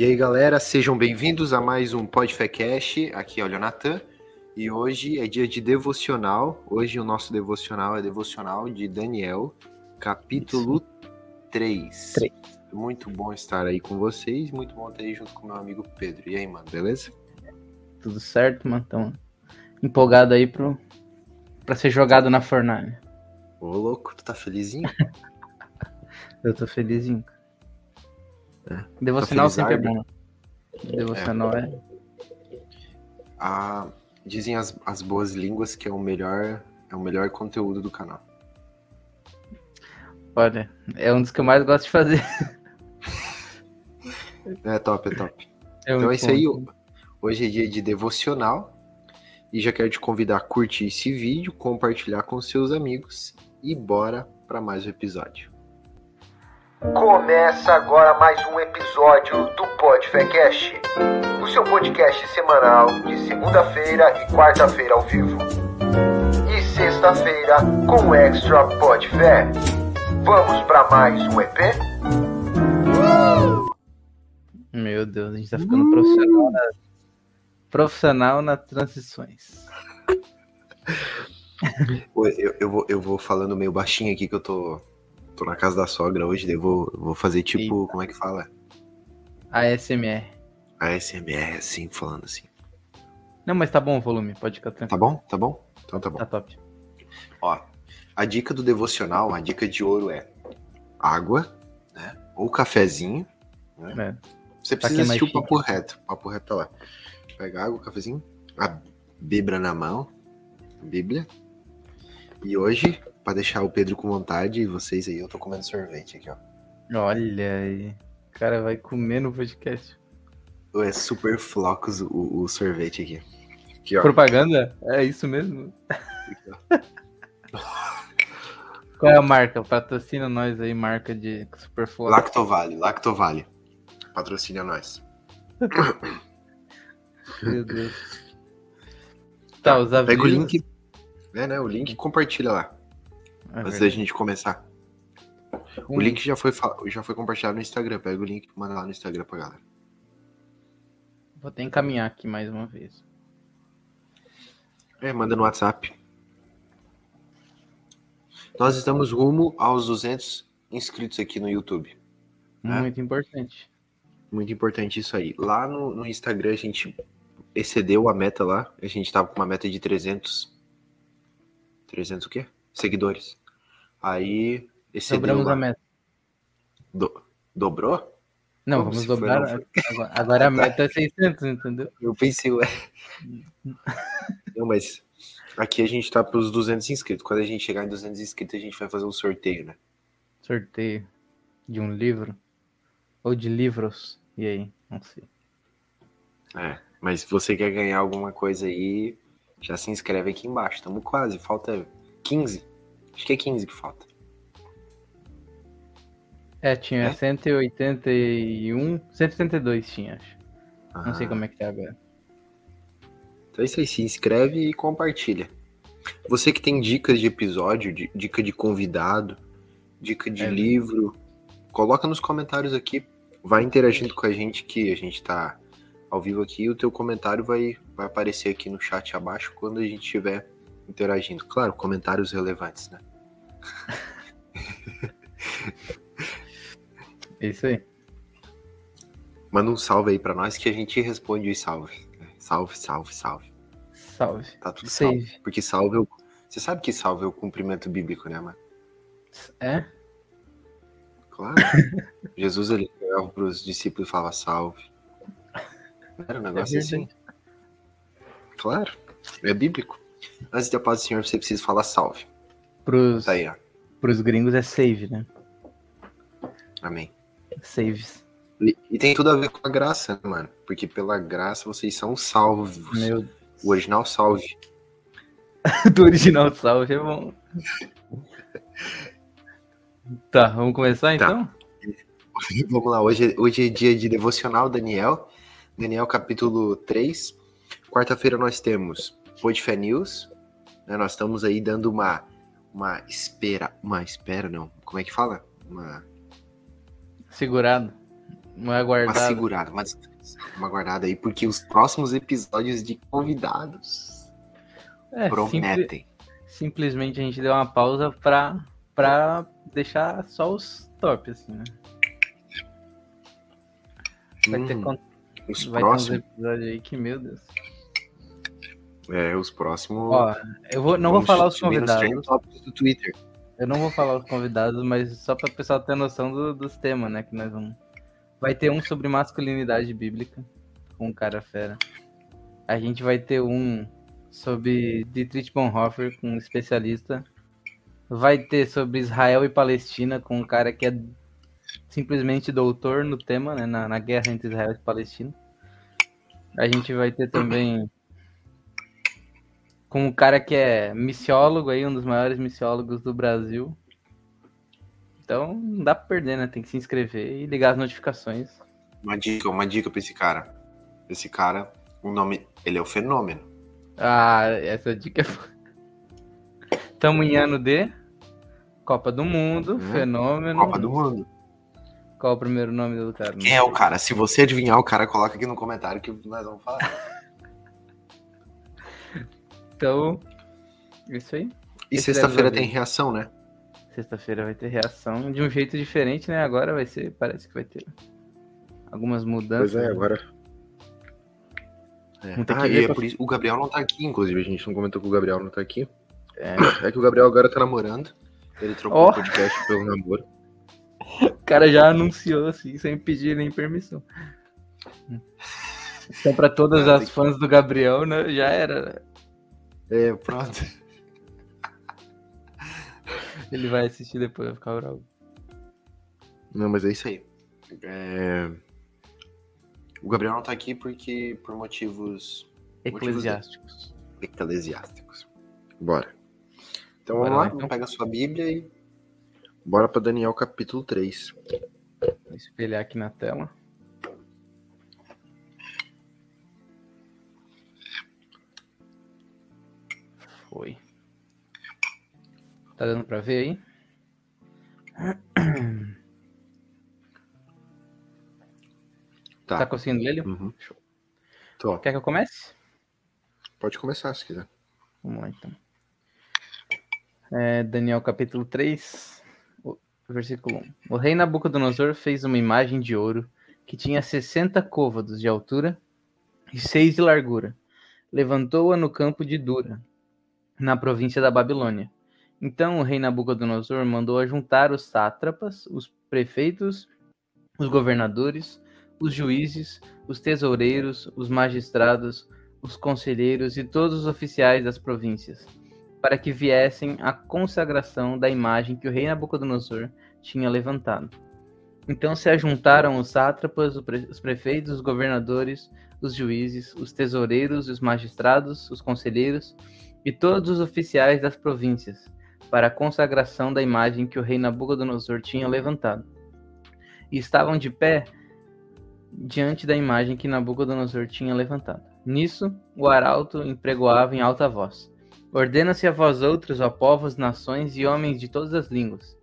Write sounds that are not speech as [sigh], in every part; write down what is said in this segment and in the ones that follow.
E aí, galera, sejam bem-vindos a mais um Podfecast. Aqui é o Leonatan. E hoje é dia de devocional. Hoje o nosso devocional é devocional de Daniel, capítulo 3. 3. Muito bom estar aí com vocês. Muito bom estar aí junto com meu amigo Pedro. E aí, mano, beleza? Tudo certo, mano? Então, empolgado aí pro, pra ser jogado na fornalha. Ô, louco, tu tá felizinho? [laughs] Eu tô felizinho. É, Devocional tá sempre é bom. Devocional é. Ah, dizem as, as boas línguas que é o melhor é o melhor conteúdo do canal. Olha, é um dos que eu mais gosto de fazer. É top, é top. É Então é isso bom. aí. Hoje é dia de devocional. E já quero te convidar a curtir esse vídeo, compartilhar com seus amigos. E bora para mais um episódio. Começa agora mais um episódio do Podfecast, o seu podcast semanal de segunda-feira e quarta-feira ao vivo. E sexta-feira com o Extra Podfé. Vamos para mais um EP? Meu Deus, a gente tá ficando profissional, na... profissional nas transições. Pô, Eu, eu, vou, eu vou falando meio baixinho aqui que eu tô, tô na casa da sogra hoje. daí vou, vou fazer tipo, como é que fala? ASMR. ASMR, assim, falando assim. Não, mas tá bom o volume, pode ficar tranquilo. Tá bom? Tá bom? Então tá bom. Tá top. Ó, a dica do devocional, a dica de ouro é água, né? Ou cafezinho. É. Você Pra precisa assistir o papo reto. O papo reto tá lá. Pega água, cafezinho, a Bíblia na mão. Bíblia. E hoje, pra deixar o Pedro com vontade, e vocês aí, eu tô comendo sorvete aqui, ó. Olha aí. O cara vai comer no podcast. É super flocos o, o sorvete aqui. Aqui, ó. Propaganda? É isso mesmo? Aqui. [laughs] Qual é a marca? Patrocina nós aí, marca de Superflow. Lactovale, Lactovale. Patrocina nós. Meu Deus. Tá, os avisos. Pega o link. É, né? O link e compartilha lá. É antes da verdade. gente começar. O Um- link já foi, já foi compartilhado no Instagram. Pega o link e manda lá no Instagram pra galera. Vou até encaminhar aqui mais uma vez. É, manda no WhatsApp. Nós estamos rumo aos 200 inscritos aqui no YouTube. É. Muito importante. Muito importante isso aí. Lá no, no Instagram a gente excedeu a meta lá. A gente tava com uma meta de 300. 300 o quê? Seguidores. Aí excedeu Dobramos a meta. Do- dobrou? Não, Como vamos foi, dobrar. foi? Agora, agora a [laughs] meta é 600, entendeu? Eu pensei, ué. [laughs] Não, mas aqui a gente tá pros 200 inscritos. Quando a gente chegar em 200 inscritos, a gente vai fazer um sorteio, né? Sorteio de um livro. Ou de livros. E aí? Não sei. É. Mas se você quer ganhar alguma coisa aí, já se inscreve aqui embaixo. Tamo quase. Falta 15. Acho que é 15 que falta. É, tinha É? 181. 172 tinha, acho. Não sei Ah, como é que tá agora. Então é isso aí. Se inscreve e compartilha. Você que tem dicas de episódio, de- dica de convidado, dica de É. livro, coloca nos comentários aqui. Vai interagindo com a gente que a gente tá ao vivo aqui. O teu comentário vai, vai aparecer aqui no chat abaixo quando a gente estiver interagindo. Claro, comentários relevantes, né? É isso aí. Manda um salve aí pra nós que a gente responde os salve. Salve, salve, salve. Salve. Tá tudo salve. Save. Porque salve é o... Você sabe que salve é o cumprimento bíblico, né, mano? É? Claro. [laughs] Jesus ele chegava pros discípulos e falava salve. Era um negócio É assim. Claro. É bíblico. Antes da paz do Senhor, você precisa falar salve. Pros, Tá aí, ó. pros gringos é save, né? Amém. Saves. E, e tem tudo a ver com a graça, né, mano? Porque pela graça vocês são salvos. Meu O original salve. [laughs] do original salve é bom. [laughs] Tá, vamos começar então? [laughs] Vamos lá, hoje, é- hoje é dia de devocional, Daniel. Daniel, capítulo 3. Quarta-feira nós temos Podfé News. né? Nós estamos aí dando uma, uma espera. Uma espera, não. Como é que fala? Uma. Segurado. Uma uma aguardada. segurada, uma, uma guardada aí, porque os próximos episódios de convidados É, prometem. simplesmente a gente deu uma pausa pra, pra deixar só os top, assim, né? Vai ter, Hum, con- os vai ter uns próximos. episódios aí que, meu Deus. É, os próximos. Ó, eu vou, não vou falar os convidados. do Twitter. Eu não vou falar os convidados, mas só para o pessoal ter noção do- dos temas, né? Que nós vamos. Vai ter um sobre masculinidade bíblica, com um cara fera. A gente vai ter um sobre Dietrich Bonhoeffer, com um especialista. Vai ter sobre Israel e Palestina, com um cara que é simplesmente doutor no tema, né? Na, na guerra entre Israel e Palestina. A gente vai ter também com um cara que é missiólogo aí, um dos maiores missiólogos do Brasil. Então não dá pra perder, né? Tem que se inscrever e ligar as notificações. Uma dica, uma dica pra esse cara. Esse cara, o nome. Ele é o fenômeno. Ah, essa dica é. Tamo em ano de Copa do Mundo, Hum, fenômeno. Copa do Mundo. Qual o primeiro nome do cara? Quem é o cara? Se você adivinhar o cara, coloca aqui no comentário que nós vamos falar. [laughs] Então, isso aí. E sexta-feira tem reação, né? Sexta-feira vai ter reação de um jeito diferente, né? Agora vai ser, parece que vai ter algumas mudanças. Pois é, agora. É. Ah, e é pra- por isso, o Gabriel não tá aqui, inclusive. A gente não comentou que o Gabriel não tá aqui. É. É que o Gabriel agora tá namorando. Ele trocou Ó. o podcast pelo namoro. O cara já anunciou assim, sem pedir nem permissão. [laughs] Então, pra todas as fãs do Gabriel, né, já era. É, [laughs] pronto. Ele vai assistir depois, vai ficar bravo. Não, mas é isso aí. É, O Gabriel não tá aqui porque por motivos Eclesiásticos. eclesiásticos. Bora. Então Bora vamos lá, lá, então. pega a sua Bíblia e bora pra Daniel capítulo 3. Vou espelhar aqui na tela. Tá dando pra ver aí? [clears throat] Tá. Tá conseguindo ler? Uhum. Tô. Quer que eu comece? Pode começar se quiser. Vamos lá então. É, Daniel capítulo 3, o- versículo 1. O rei Nabucodonosor fez uma imagem de ouro que tinha 60 côvados de altura e 6 de largura. Levantou-a no campo de Dura, na província da Babilônia. Então o rei Nabucodonosor mandou ajuntar os sátrapas, os prefeitos, os governadores, os juízes, os tesoureiros, os magistrados, os conselheiros e todos os oficiais das províncias, para que viessem à consagração da imagem que o rei Nabucodonosor tinha levantado. Então se ajuntaram os sátrapas, os prefeitos, os governadores, os juízes, os tesoureiros, os magistrados, os conselheiros e todos os oficiais das províncias, para a consagração da imagem que o rei Nabucodonosor tinha levantado. E estavam de pé diante da imagem que Nabucodonosor tinha levantado. Nisso, o arauto empregoava em alta voz: Ordena-se a vós outros, ó povos, nações e homens de todas as línguas.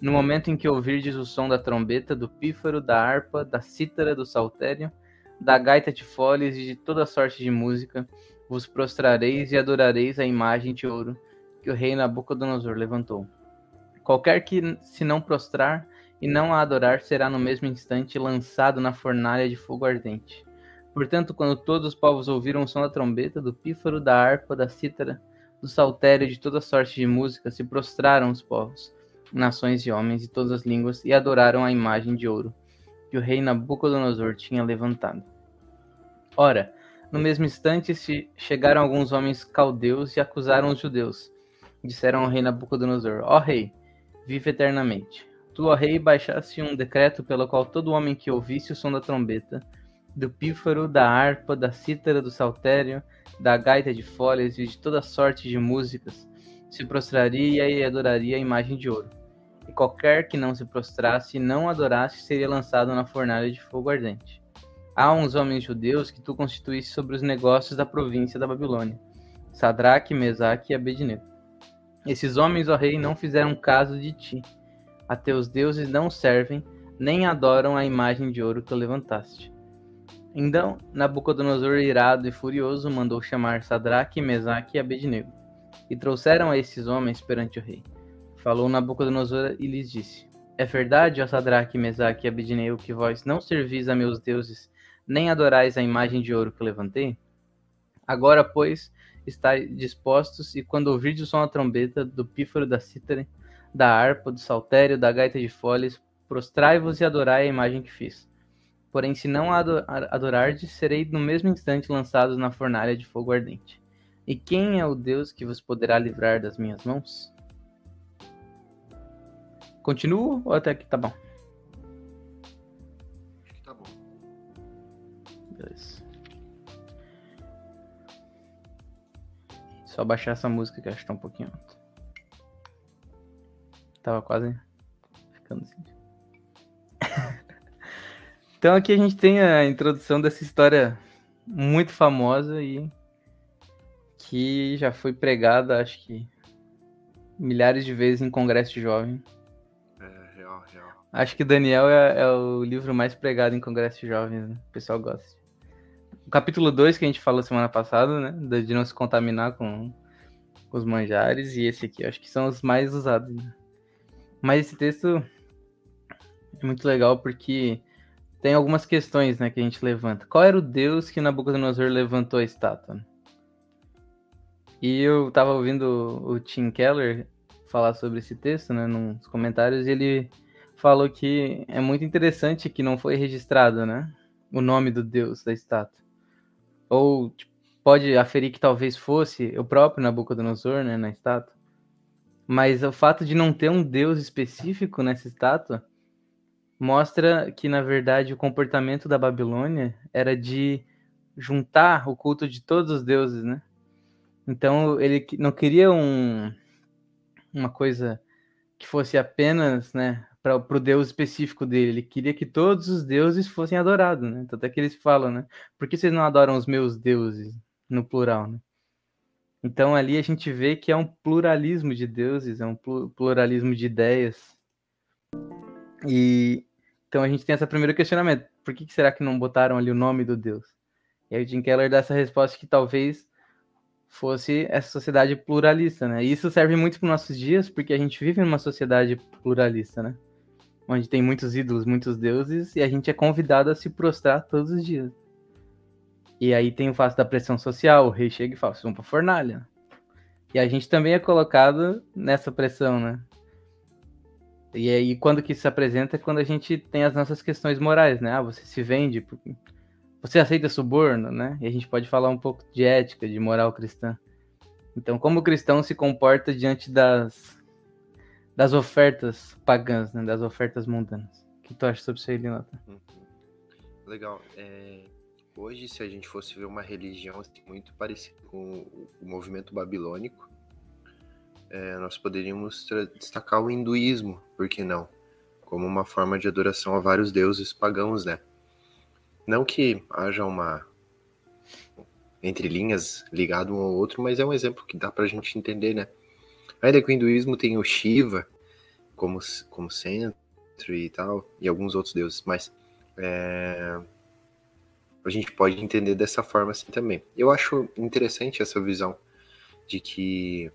No momento em que ouvirdes o som da trombeta, do pífaro, da harpa, da cítara, do saltério, da gaita de foles e de toda sorte de música, vos prostrareis e adorareis a imagem de ouro que o rei Nabucodonosor levantou. Qualquer que se não prostrar e não a adorar será no mesmo instante lançado na fornalha de fogo ardente. Portanto, quando todos os povos ouviram o som da trombeta, do pífaro, da harpa, da cítara, do saltério e de toda sorte de música, se prostraram os povos, nações e homens de todas as línguas, e adoraram a imagem de ouro que o rei Nabucodonosor tinha levantado. Ora, no mesmo instante chegaram alguns homens caldeus e acusaram os judeus. Disseram ao rei Nabucodonosor: Ó rei, vive eternamente. Tu, ó rei, baixaste um decreto pelo qual todo homem que ouvisse o som da trombeta, do pífaro, da harpa, da cítara, do saltério, da gaita de folhas e de toda sorte de músicas, se prostraria e adoraria a imagem de ouro. E qualquer que não se prostrasse e não adorasse seria lançado na fornalha de fogo ardente. Há uns homens judeus que tu constituíste sobre os negócios da província da Babilônia, Sadraque, Mesaque e Abednego. Esses homens, ó rei, não fizeram caso de ti. A teus deuses não servem, nem adoram a imagem de ouro que levantaste. Então, Nabucodonosor, irado e furioso, mandou chamar Sadraque, Mesaque e Abednego, e trouxeram a esses homens perante o rei. Falou Nabucodonosor e lhes disse: É verdade, ó Sadraque, Mesaque e Abednego, que vós não servis a meus deuses, nem adorais a imagem de ouro que levantei? Agora, pois, estáis dispostos, e quando ouvirdes o som da trombeta, do pífaro, da cítara, da harpa, do saltério, da gaita de foles, prostrai-vos e adorai a imagem que fiz. Porém, se não a adorardes, serei no mesmo instante lançados na fornalha de fogo ardente. E quem é o Deus que vos poderá livrar das minhas mãos? Continuo ou até aqui tá bom? Acho que tá bom. Beleza. Só baixar essa música que acho que tá um pouquinho alto. Tava quase ficando assim. [laughs] então aqui a gente tem a introdução dessa história muito famosa e que já foi pregada, acho que milhares de vezes em congresso de jovem. É, real, real. Acho que Daniel é, é o livro mais pregado em congresso de jovens, né? O pessoal gosta. O capítulo 2 que a gente falou semana passada, né? De não se contaminar com, com os manjares, e esse aqui, acho que são os mais usados. Né? Mas esse texto é muito legal porque tem algumas questões né, que a gente levanta. Qual era o deus que Nabucodonosor levantou a estátua? E eu tava ouvindo o Tim Keller falar sobre esse texto, né, nos comentários, e ele falou que é muito interessante que não foi registrado, né, o nome do deus da estátua. Ou tipo, pode aferir que talvez fosse o próprio Nabucodonosor, né, na estátua. Mas o fato de não ter um deus específico nessa estátua mostra que, na verdade, o comportamento da Babilônia era de juntar o culto de todos os deuses, né? Então, ele não queria um, uma coisa que fosse apenas, né, para o deus específico dele. Ele queria que todos os deuses fossem adorados, né? Tanto é que eles falam, né? Por que vocês não adoram os meus deuses? No plural, né? Então, ali a gente vê que é um pluralismo de deuses, é um pluralismo de ideias. E então a gente tem esse primeiro questionamento: por que, será que não botaram ali o nome do Deus? E aí o Jim Keller dá essa resposta que talvez fosse essa sociedade pluralista, né? E isso serve muito para os nossos dias, porque a gente vive numa sociedade pluralista, né? Onde tem muitos ídolos, muitos deuses, e a gente é convidado a se prostrar todos os dias. E aí tem o fato da pressão social, o rei chega e fala, vão pra fornalha. E a gente também é colocado nessa pressão, né? E aí quando que isso se apresenta é quando a gente tem as nossas questões morais, né? Ah, você se vende, você aceita suborno, né? E a gente pode falar um pouco de ética, de moral cristã. Então, como o cristão se comporta diante das, das ofertas pagãs, né? Das ofertas mundanas. O que tu acha sobre isso aí, Linota? Uhum. Legal. É, hoje, se a gente fosse ver uma religião assim, muito parecida com o movimento babilônico, é, nós poderíamos destacar o hinduísmo, por que não? Como uma forma de adoração a vários deuses pagãos, né? Não que haja uma entre linhas ligado um ao outro, mas é um exemplo que dá pra gente entender, né? Ainda que o hinduísmo tem o Shiva como, como centro e tal, e alguns outros deuses, mas é, a gente pode entender dessa forma assim também. Eu acho interessante essa visão de que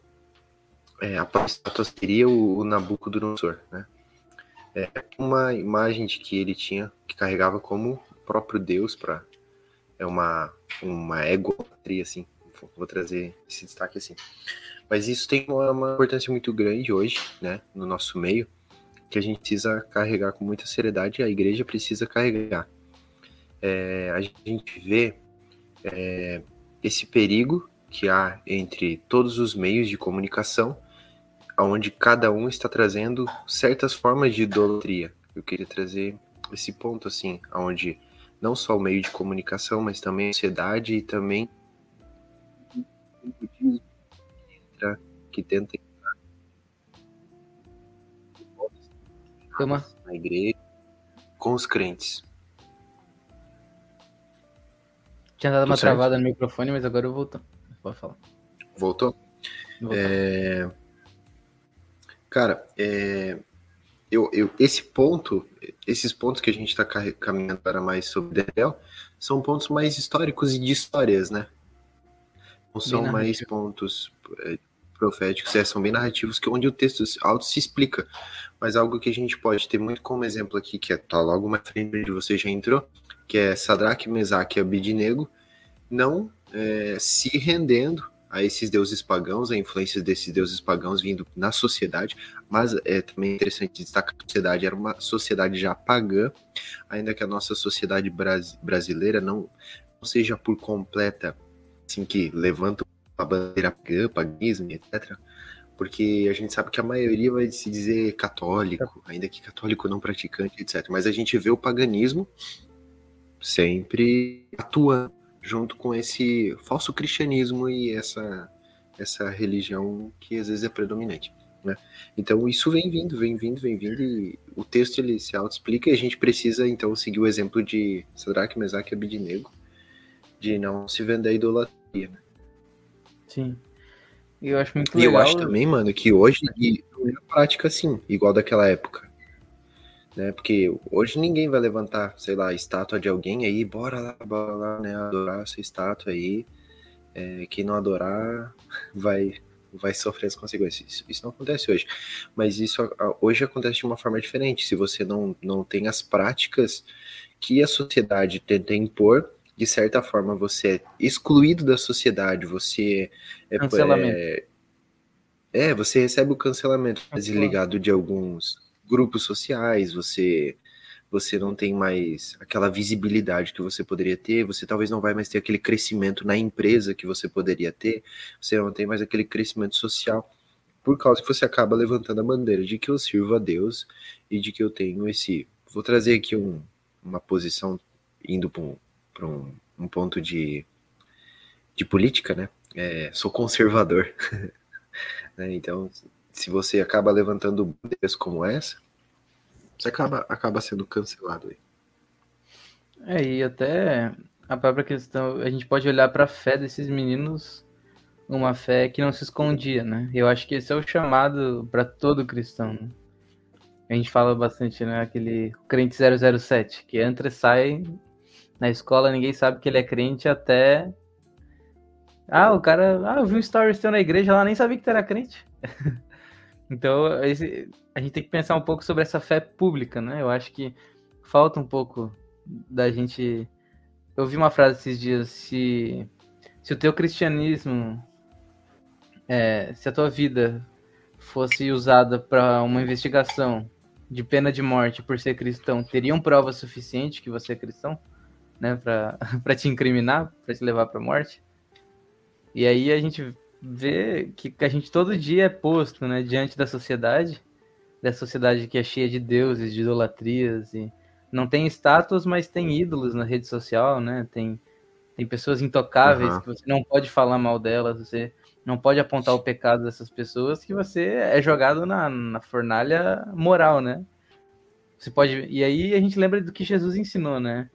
é, a estátua seria o, o Nabucodonosor, né? É uma imagem de que ele tinha, que carregava como próprio Deus para é uma uma egotria assim. Vou trazer esse destaque assim. Mas isso tem uma, uma importância muito grande hoje, né, no nosso meio, que a gente precisa carregar com muita seriedade. A igreja precisa carregar é, a gente vê é, esse perigo que há entre todos os meios de comunicação, onde cada um está trazendo certas formas de idolatria. Eu queria trazer esse ponto assim, onde não só o meio de comunicação, mas também a sociedade e também que tenta Toma. na igreja com os crentes. Tinha dado uma certo? travada no microfone, mas agora eu voltou. Pode falar. Voltou? Voltou. É... Cara, é... eu, eu, esse ponto, esses pontos que a gente está caminhando para mais sobre Daniel, são pontos mais históricos e de histórias, né? Não são mais pontos é, proféticos, é, são bem narrativos, que onde o texto auto se explica. Mas algo que a gente pode ter muito como exemplo aqui, que é tá logo mais frente onde você já entrou, que é Sadraque, Mesaque e Abidinego, não é, se rendendo a esses deuses pagãos, a influência desses deuses pagãos vindo na sociedade, mas é também interessante destacar que a sociedade era uma sociedade já pagã, ainda que a nossa sociedade bras brasileira não, não seja por completa, assim, que levanta a bandeira pagã, paganismo, etc., porque a gente sabe que a maioria vai se dizer católico, ainda que católico não praticante, etc. Mas a gente vê o paganismo sempre atuando junto com esse falso cristianismo e essa, essa religião que às vezes é predominante. Né? Então isso vem vindo, vem vindo, vem vindo, e o texto ele se auto-explica e a gente precisa então seguir o exemplo de Sadraque, Mesaque e Abidinego, de não se vender a idolatria. Né? Sim. E eu acho muito legal. E eu acho também, mano, que hoje não é prática assim, igual daquela época né? Porque hoje ninguém vai levantar, sei lá, estátua de alguém aí, bora lá, bora lá, né? Adorar essa estátua aí. É, quem não adorar [laughs] vai vai sofrer as consequências. Isso, isso, não acontece hoje. Mas isso hoje acontece de uma forma diferente. Se você não, não tem as práticas que a sociedade tenta impor, de certa forma você é excluído da sociedade, você é, é, é você recebe o cancelamento desligado de alguns grupos sociais, você você não tem mais aquela visibilidade que você poderia ter, você talvez não vai mais ter aquele crescimento na empresa que você poderia ter, você não tem mais aquele crescimento social, por causa que você acaba levantando a bandeira de que eu sirvo a Deus e de que eu tenho esse. Vou trazer aqui um, uma posição indo para um, um, um, ponto de, de política, né? É, sou conservador. [laughs] né? Então, se você acaba levantando bandeiras como essa, você acaba, acaba sendo cancelado aí. É, e até a própria questão, a gente pode olhar para a fé desses meninos, uma fé que não se escondia, né? Eu acho que esse é o chamado para todo cristão. Né? A gente fala bastante, né? Aquele crente 007, que entra e sai na escola, ninguém sabe que ele é crente até. Ah, o cara. Ah, eu vi um story seu na igreja lá, nem sabia que tu era crente. [laughs] Então, esse, a gente tem que pensar um pouco sobre essa fé pública, né? Eu acho que falta um pouco da gente. Eu vi uma frase esses dias: se, se o teu cristianismo, é, se a tua vida fosse usada para uma investigação de pena de morte por ser cristão, teriam prova suficiente que você é cristão, né, para [laughs] te incriminar, para te levar para morte? E aí a gente ver que, que a gente todo dia é posto, né, diante da sociedade, da sociedade que é cheia de deuses, de idolatrias e não tem status, mas tem ídolos na rede social, né? Tem tem pessoas intocáveis uhum. que você não pode falar mal delas, você não pode apontar o pecado dessas pessoas, que você é jogado na, na fornalha moral, né? Você pode e aí a gente lembra do que Jesus ensinou, né?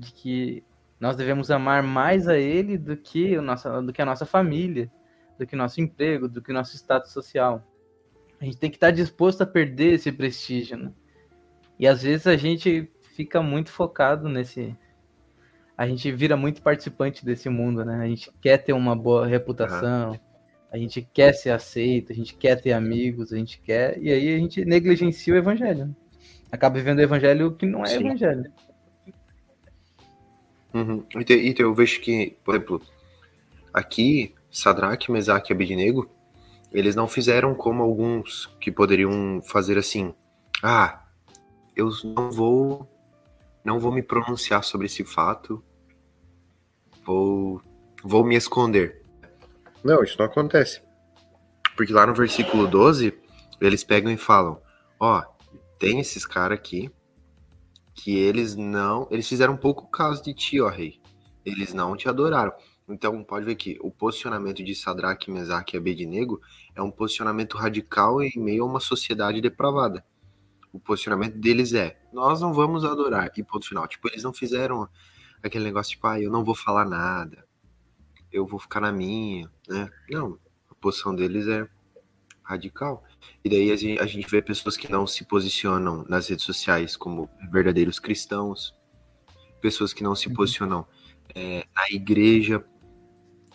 De que nós devemos amar mais a Ele do que o nosso, do que a nossa família do que nosso emprego, do que nosso status social. A gente tem que estar disposto a perder esse prestígio, né? E às vezes a gente fica muito focado nesse. A gente vira muito participante desse mundo, né? A gente quer ter uma boa reputação, a gente quer ser aceito, a gente quer ter amigos, a gente quer. E aí a gente negligencia o evangelho. Né? Acaba vivendo o evangelho que não é Sim. evangelho. Uhum. Então, eu vejo que, por exemplo, aqui Sadraque, Mesaque e Abednego, eles não fizeram como alguns que poderiam fazer assim: "Ah, eu não vou não vou me pronunciar sobre esse fato. Vou vou me esconder". Não, isso não acontece. Porque lá no versículo 12, eles pegam e falam: "Ó, tem esses caras aqui que eles não, eles fizeram um pouco caso de ti, ó rei. Eles não te adoraram. Então, pode ver que o posicionamento de Sadraque, Mesaque e Abednego é um posicionamento radical em meio a uma sociedade depravada. O posicionamento deles é: nós não vamos adorar. E ponto final. Tipo, eles não fizeram aquele negócio tipo, ah, eu não vou falar nada, eu vou ficar na minha, né? Não, a posição deles é radical. E daí a gente, a gente vê pessoas que não se posicionam nas redes sociais como verdadeiros cristãos, pessoas que não se Uhum. posicionam é, na igreja,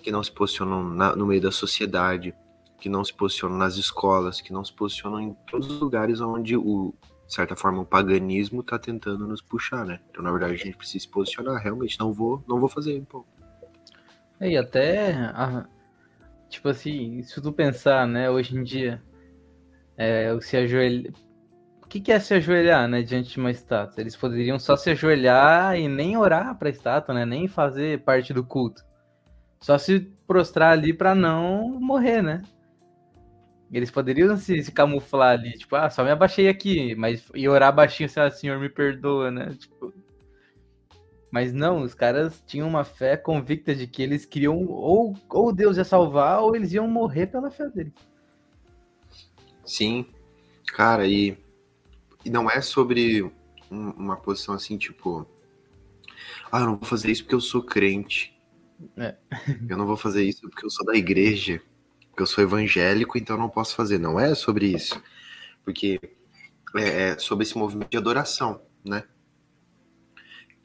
que não se posicionam na- no meio da sociedade, que não se posicionam nas escolas, que não se posicionam em todos os lugares onde o, de certa forma, o paganismo está tentando nos puxar, né? Então, na verdade, a gente precisa se posicionar. Realmente, não vou, não vou fazer. Pô. É, E até, a- tipo assim, se tu pensar, né, hoje em dia, é, se ajoelhar. O que que é se ajoelhar, né, diante de uma estátua? Eles poderiam só se ajoelhar e nem orar pra estátua, né, nem fazer parte do culto. Só se prostrar ali pra não morrer, né? Eles poderiam se, se camuflar ali, tipo, ah, só me abaixei aqui, mas e orar baixinho, sei lá, Senhor, me perdoa, né? Tipo, mas não, os caras tinham uma fé convicta de que eles queriam ou, ou Deus ia salvar ou eles iam morrer pela fé deles. Sim, cara, e, e não é sobre um- uma posição assim, tipo, ah, eu não vou fazer isso porque eu sou crente. É. [laughs] Eu não vou fazer isso porque eu sou da igreja, porque eu sou evangélico, então não posso fazer. Não é sobre isso. Porque é, é sobre esse movimento de adoração, né?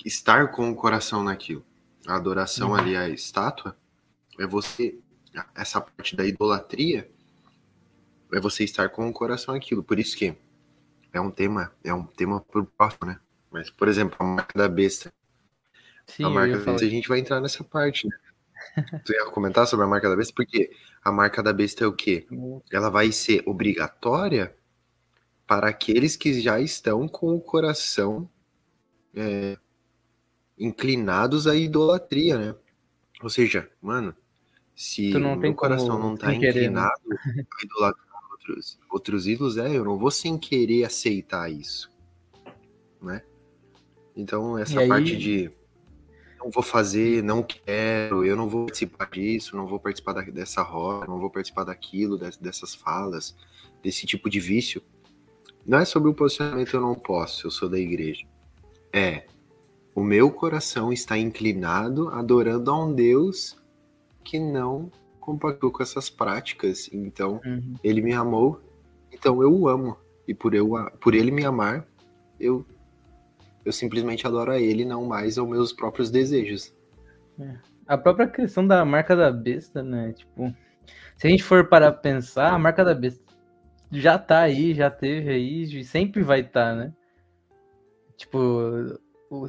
Estar com o coração naquilo. A adoração Uhum. ali à estátua é você, essa parte da idolatria, é você estar com o coração naquilo. Por isso que é um tema, é um tema pro próximo, né? Mas, por exemplo, a marca da besta. Sim, a marca da besta, a gente vai entrar nessa parte, né? [laughs] tu ia comentar sobre a marca da besta? Porque a marca da besta é o quê? Ela vai ser obrigatória para aqueles que já estão com o coração é, inclinados à idolatria, né? Ou seja, mano, se o coração não tá querer, né? inclinado a [laughs] idolatrar outros, outros ídolos, é, eu não vou sem querer aceitar isso, né? Então, essa E aí- parte de não vou fazer, não quero, eu não vou participar disso, não vou participar da- dessa roda, não vou participar daquilo, des- dessas falas, desse tipo de vício. Não é sobre o posicionamento eu não posso, eu sou da igreja. É, o meu coração está inclinado adorando a um Deus que não compactou com essas práticas. Então, Uhum. ele me amou, então eu o amo. E por, eu, por ele me amar, eu, eu simplesmente adoro a ele, não mais aos meus próprios desejos. A própria questão da marca da besta, né? Tipo, se a gente for para pensar, a marca da besta já tá aí, já teve aí, e sempre vai estar, né? Tipo,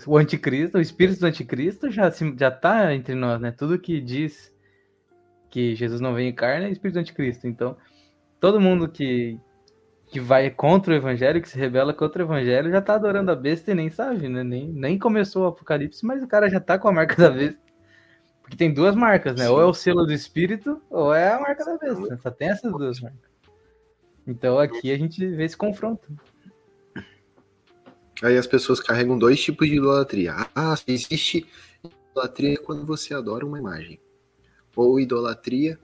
o, anticristo, o espírito do anticristo já, já tá entre nós, né? Tudo que diz que Jesus não vem em carne é espírito anticristo. Então, todo mundo que, que vai contra o evangelho, que se rebela contra o evangelho, já tá adorando a besta e nem sabe, né? Nem, nem começou o apocalipse, mas o cara já tá com a marca da besta. Porque tem duas marcas, né? Sim. Ou é o selo do espírito, ou é a marca da besta. Só tem essas duas marcas. Então aqui a gente vê esse confronto. Aí as pessoas carregam dois tipos de idolatria. Ah, existe idolatria quando você adora uma imagem. Ou idolatria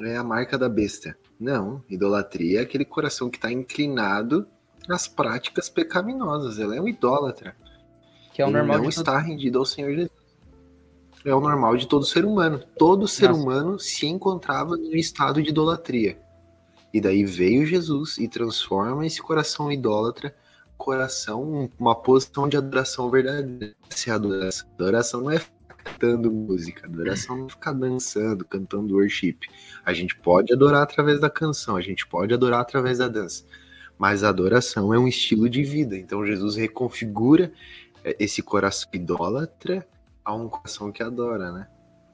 é a marca da besta. Não, idolatria é aquele coração que está inclinado às práticas pecaminosas. Ela é um idólatra. Que é o Ele normal não de todo- está rendido ao Senhor Jesus. É o normal de todo ser humano. Todo ser Nossa. humano se encontrava em um estado de idolatria. E daí veio Jesus e transforma esse coração idólatra, coração, uma posição de adoração verdadeira. Essa a adoração. Adoração não é cantando música, adoração não é ficar dançando, cantando worship. A gente pode adorar através da canção, a gente pode adorar através da dança. Mas a adoração é um estilo de vida. Então Jesus reconfigura é, esse coração idólatra a um coração que adora, né?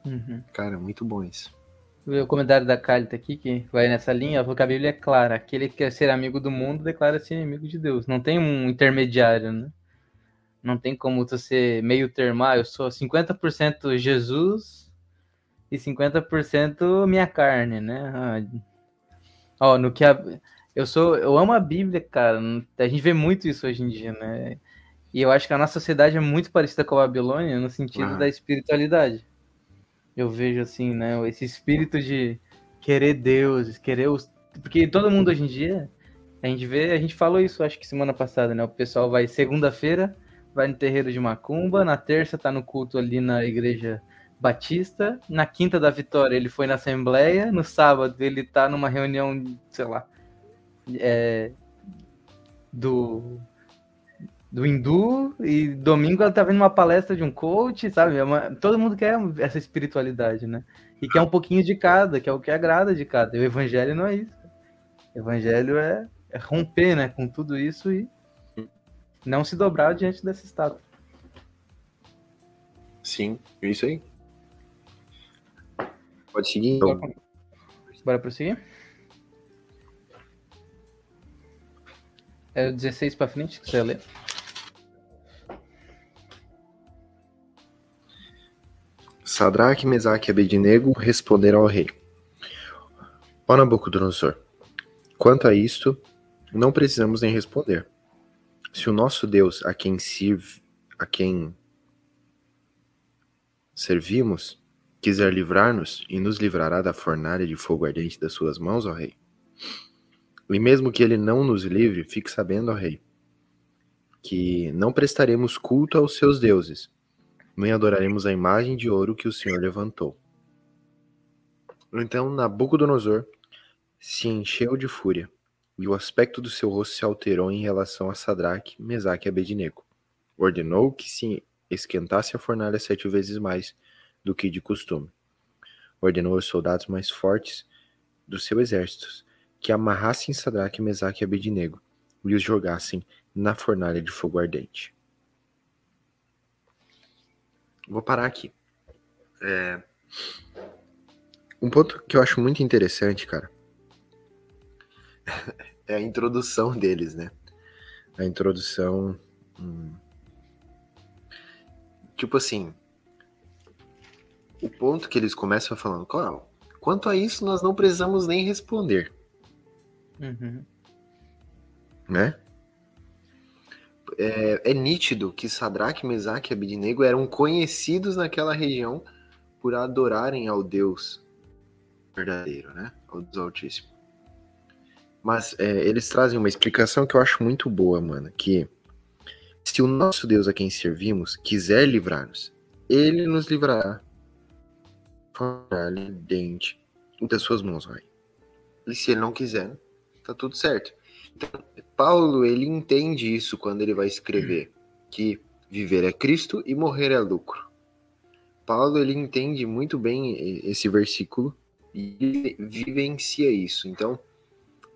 Uhum. Cara, muito bom isso. O comentário da Calita aqui, que vai nessa linha, falou que a Bíblia é clara. Aquele que quer ser amigo do mundo declara-se inimigo de Deus. Não tem um intermediário, né? Não tem como tu ser meio termar. Eu sou 50% Jesus e 50% minha carne, né? Ah, Ó, no que a... eu sou, eu amo a Bíblia, cara. A gente vê muito isso hoje em dia, né? E eu acho que a nossa sociedade é muito parecida com a Babilônia no sentido Ah. da espiritualidade. Eu vejo assim, né? Esse espírito de querer Deus, querer os. Porque todo mundo hoje em dia, a gente vê, a gente falou isso acho que semana passada, né? O pessoal vai segunda-feira, vai no terreiro de Macumba, na terça tá no culto ali na igreja Batista, na quinta da Vitória ele foi na Assembleia, no sábado ele tá numa reunião, sei lá, é, do, do hindu e domingo ela tá vendo uma palestra de um coach, sabe? É uma, todo mundo quer essa espiritualidade, né? E quer um pouquinho de cada, que é o que agrada de cada. E o evangelho não é isso. O evangelho é, é romper, né, com tudo isso e não se dobrar diante desse estado. Sim, é isso aí. Pode seguir então. Bora prosseguir? É o 16 para frente que você lê. Sadraque, Mesaque e Abednego responderam ao rei. Ó Nabucodonosor, quanto a isto, não precisamos nem responder. Se o nosso Deus, a quem sirve, a quem servimos, quiser livrar-nos e nos livrará da fornalha de fogo ardente das suas mãos, ó rei. E mesmo que ele não nos livre, fique sabendo, ó rei, que não prestaremos culto aos seus deuses, nem adoraremos a imagem de ouro que o Senhor levantou. Então Nabucodonosor se encheu de fúria, e o aspecto do seu rosto se alterou em relação a Sadraque, Mesaque e Abednego. Ordenou que se esquentasse a fornalha sete vezes mais do que de costume. Ordenou aos soldados mais fortes do seu exército que amarrassem Sadraque, Mesaque e Abednego e os jogassem na fornalha de fogo ardente. Vou parar aqui. É... Um ponto que eu acho muito interessante, cara, [laughs] é a introdução deles, né? A introdução. Hum... Tipo assim. O ponto que eles começam falando, claro, quanto a isso nós não precisamos nem responder. Uhum. Né? é, é nítido que Sadraque, Mesaque e Abidnego eram conhecidos naquela região por adorarem ao Deus verdadeiro, né? Ao Deus Altíssimo. Mas é, eles trazem uma explicação que eu acho muito boa, mano. Que se o nosso Deus a quem servimos quiser livrar-nos, ele nos livrará. Fornalha dente das suas mãos, vai. E se ele não quiser, tá tudo certo. Então, Paulo, ele entende isso quando ele vai escrever, que viver é Cristo e morrer é lucro. Paulo, ele entende muito bem esse versículo e vivencia isso. Então,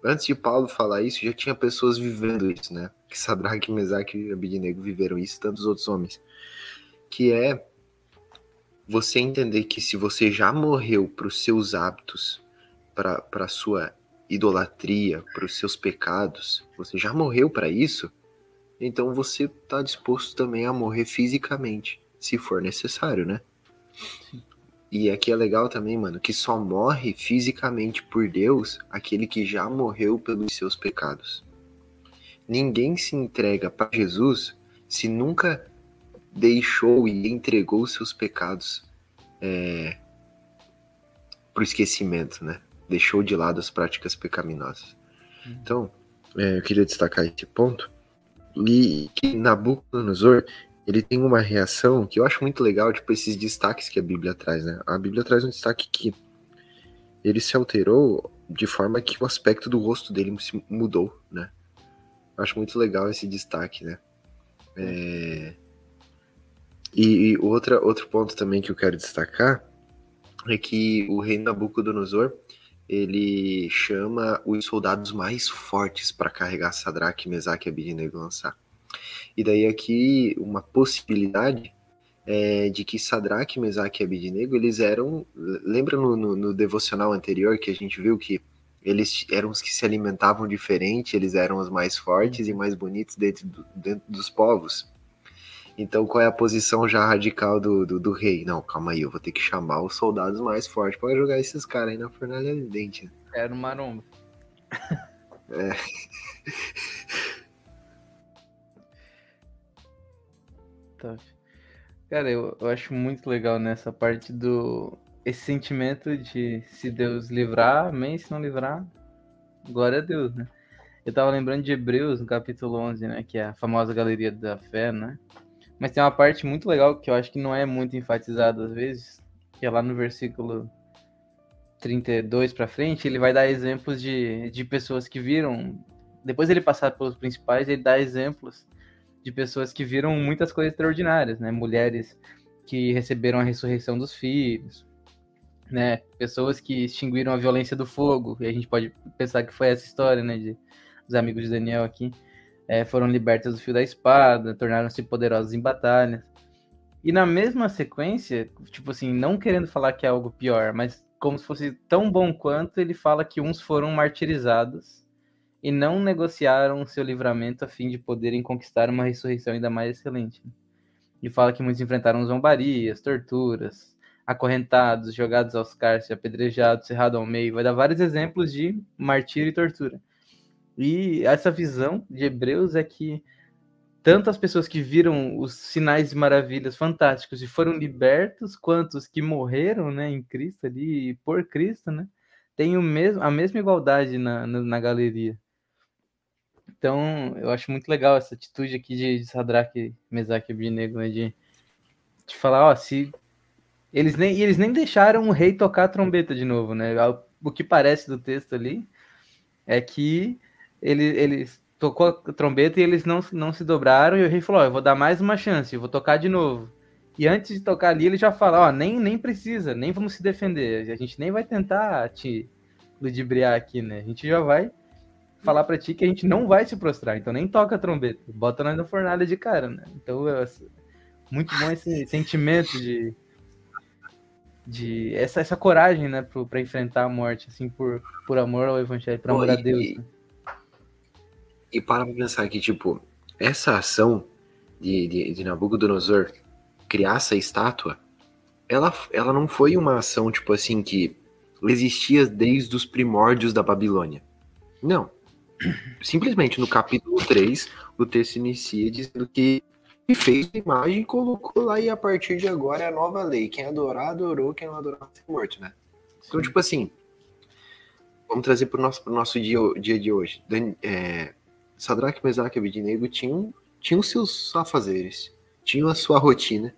antes de Paulo falar isso, já tinha pessoas vivendo isso, né? Que Sadraque, Mesaque e Abednego viveram isso, tantos outros homens. Que é você entender que se você já morreu para os seus hábitos, para a sua idolatria, para os seus pecados, você já morreu para isso, então você está disposto também a morrer fisicamente, se for necessário, né? Sim. E aqui é legal também, mano, que só morre fisicamente por Deus aquele que já morreu pelos seus pecados. Ninguém se entrega para Jesus se nunca deixou e entregou seus pecados é, para o esquecimento, né? deixou de lado as práticas pecaminosas. Uhum. Então, é, eu queria destacar esse ponto. E que Nabucodonosor, ele tem uma reação que eu acho muito legal, tipo esses destaques que a Bíblia traz, né? A Bíblia traz um destaque que ele se alterou de forma que o aspecto do rosto dele se mudou, né? Acho muito legal esse destaque, né? É... E, e outra, outro ponto também que eu quero destacar é que o rei Nabucodonosor, ele chama os soldados mais fortes para carregar Sadraque, Mesaque e Abednego lançar. E daí aqui uma possibilidade é de que Sadraque, Mesaque e Abednego, eles eram, lembra no, no, no, devocional anterior que a gente viu que eles eram os que se alimentavam diferente, eles eram os mais fortes e mais bonitos dentro, do, dentro dos povos. Então, qual é a posição já radical do, do, do, rei? Não, calma aí, eu vou ter que chamar os soldados mais fortes para jogar esses caras aí na fornalha de dente. Era um maromba. É. [laughs] Top. Cara, eu, eu acho muito legal nessa parte do. Esse sentimento de se Deus livrar, amém, se não livrar, glória a Deus, né? Eu tava lembrando de Hebreus, no capítulo 11, né? Que é a famosa galeria da fé, né? Mas tem uma parte muito legal que eu acho que não é muito enfatizada às vezes, que é lá no versículo 32 para frente, ele vai dar exemplos de, de pessoas que viram. Depois ele passar pelos principais, ele dá exemplos de pessoas que viram muitas coisas extraordinárias, né? Mulheres que receberam a ressurreição dos filhos, né? Pessoas que extinguiram a violência do fogo, e a gente pode pensar que foi essa história, né? De, amigos de Daniel aqui, é, foram libertas do fio da espada, tornaram-se poderosos em batalhas. E na mesma sequência, tipo assim, não querendo falar que é algo pior, mas como se fosse tão bom quanto, ele fala que uns foram martirizados e não negociaram seu livramento a fim de poderem conquistar uma ressurreição ainda mais excelente. E fala que muitos enfrentaram zombarias, torturas, acorrentados, jogados aos cárceres, apedrejados, cerrados ao meio. Vai dar vários exemplos de martírio e tortura. E essa visão de Hebreus é que tanto as pessoas que viram os sinais e maravilhas fantásticos e foram libertos, quanto os que morreram né, em Cristo ali, por Cristo, né, têm o mesmo, a mesma igualdade na, na, na galeria. Então, eu acho muito legal essa atitude aqui de, de Sadraque, Mesaque e né, de, de falar, ó, se eles nem, eles nem deixaram o rei tocar a trombeta de novo, né? O que parece do texto ali é que ele, eles tocou a trombeta e eles não, não se dobraram e o rei falou, ó, eu vou dar mais uma chance, eu vou tocar de novo. E antes de tocar ali, ele já fala, ó, nem, nem precisa, nem vamos se defender, a gente nem vai tentar te ludibriar aqui, né? A gente já vai falar para ti que a gente não vai se prostrar, então nem toca a trombeta, bota nós na fornalha de cara, né? Então, é muito bom esse [laughs] sentimento de de essa, essa coragem, né, para enfrentar a morte, assim, por, por amor ao evangelho, por amor a Deus. E, né? e para pra pensar que, tipo, essa ação de, de, de Nabucodonosor criar essa estátua, ela, ela não foi uma ação, tipo assim, que existia desde os primórdios da Babilônia. Não. Simplesmente no capítulo 3, o texto inicia dizendo que fez a imagem e colocou lá, e a partir de agora é a nova lei. Quem adorar, adorou, quem não adorar, ser morto, né? Então, tipo assim, vamos trazer para o nosso, pro nosso dia, dia de hoje. Dan, é, Sadraque, Mesaque e Abednego tinham, tinham seus afazeres, tinham a sua rotina,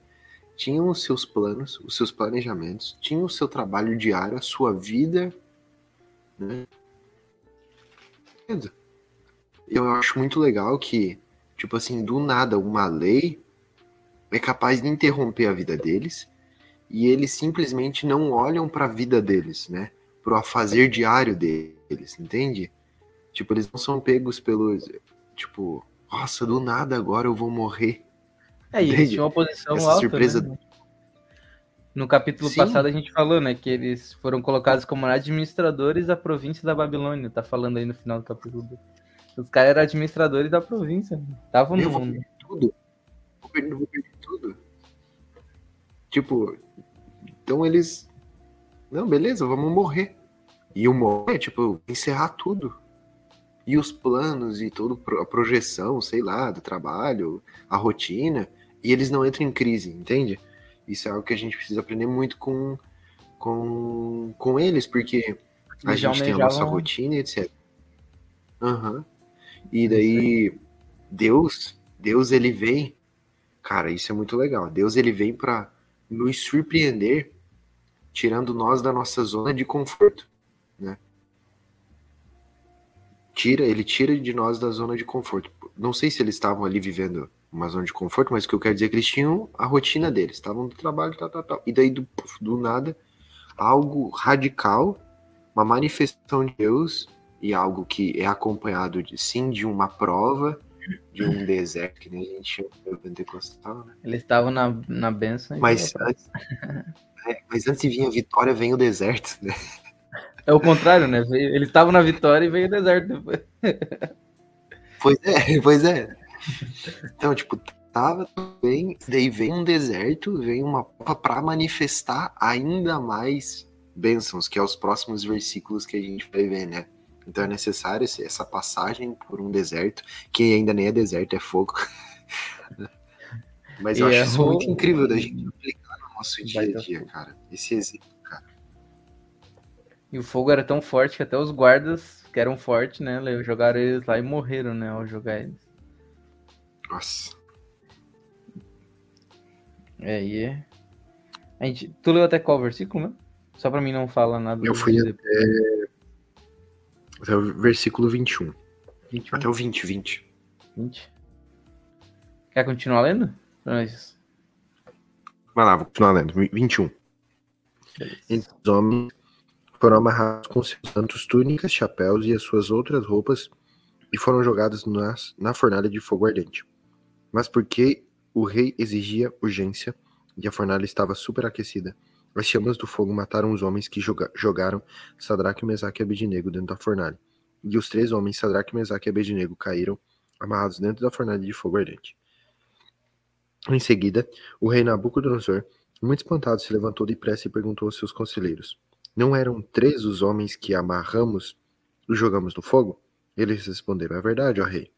tinham os seus planos, os seus planejamentos, tinham o seu trabalho diário, a sua vida, né? Eu acho muito legal que Tipo assim, do nada, uma lei é capaz de interromper a vida deles e eles simplesmente não olham para a vida deles, né? Pro afazer diário deles, entende? Tipo, eles não são pegos pelos. Tipo, nossa, do nada agora eu vou morrer. É, e tinham uma posição Essa alta, surpresa. Né? No capítulo Sim. passado a gente falou, né, que eles foram colocados como administradores da província da Babilônia. Tá falando aí no final do capítulo. Os caras eram administradores da província. Estavam no. Eu vou perder tudo. Vou perder, vou perder tudo. Tipo, então eles. Não, beleza, vamos morrer. E o morrer, tipo, encerrar tudo. E os planos e toda a projeção, sei lá, do trabalho, a rotina. E eles não entram em crise, entende? Isso é algo que a gente precisa aprender muito com, com, com eles, porque a gente tem a nossa rotina, etc. Uhum. E daí Deus, Deus ele vem, cara, isso é muito legal. Deus ele vem para nos surpreender, tirando nós da nossa zona de conforto, né? Tira, ele tira de nós da zona de conforto. Não sei se eles estavam ali vivendo uma zona de conforto, mas o que eu quero dizer é que eles tinham a rotina deles, estavam no trabalho, tal, tal, tal. E daí do, do nada, algo radical, uma manifestação de Deus e algo que é acompanhado de sim de uma prova, de um deserto, que nem a gente chama o pentecostal, né? Eles estavam na, na benção. Mas antes, [laughs] é, mas antes de vir a vitória, vem o deserto, né? É o contrário, né? Eles estavam na vitória e veio o deserto depois. Pois é, pois é. [laughs] Então, tipo, tava bem, daí vem um deserto, vem uma prova para manifestar ainda mais bênçãos, que é os próximos versículos que a gente vai ver, né? Então é necessário essa passagem por um deserto, que ainda nem é deserto, é fogo. [laughs] Mas eu e acho é isso muito incrível da gente aplicar no nosso dia a dia, cara. Esse exemplo, cara. E o fogo era tão forte que até os guardas, que eram fortes, né, jogaram eles lá e morreram, né, ao jogar eles. Nossa. É, e é. A gente... Tu leu até qual versículo, né? Só pra mim não fala nada. Eu fui até, até o versículo 21. 21, Até o 20, 20. 20. Quer continuar lendo? Mas... Vai lá, vou continuar lendo. 21. Entre os homens foram amarrados com seus santos túnicas, chapéus e as suas outras roupas e foram jogados nas, na fornalha de fogo ardente. Mas porque o rei exigia urgência e a fornalha estava superaquecida, as chamas do fogo mataram os homens que joga- jogaram Sadraque, Mesaque e Abednego dentro da fornalha. E os três homens, Sadraque, Mesaque e Abednego, caíram amarrados dentro da fornalha de fogo ardente. Em seguida, o rei Nabucodonosor muito espantado, se levantou depressa e perguntou aos seus conselheiros: Não eram três os homens que amarramos e jogamos no fogo? Eles responderam: É verdade, ó rei.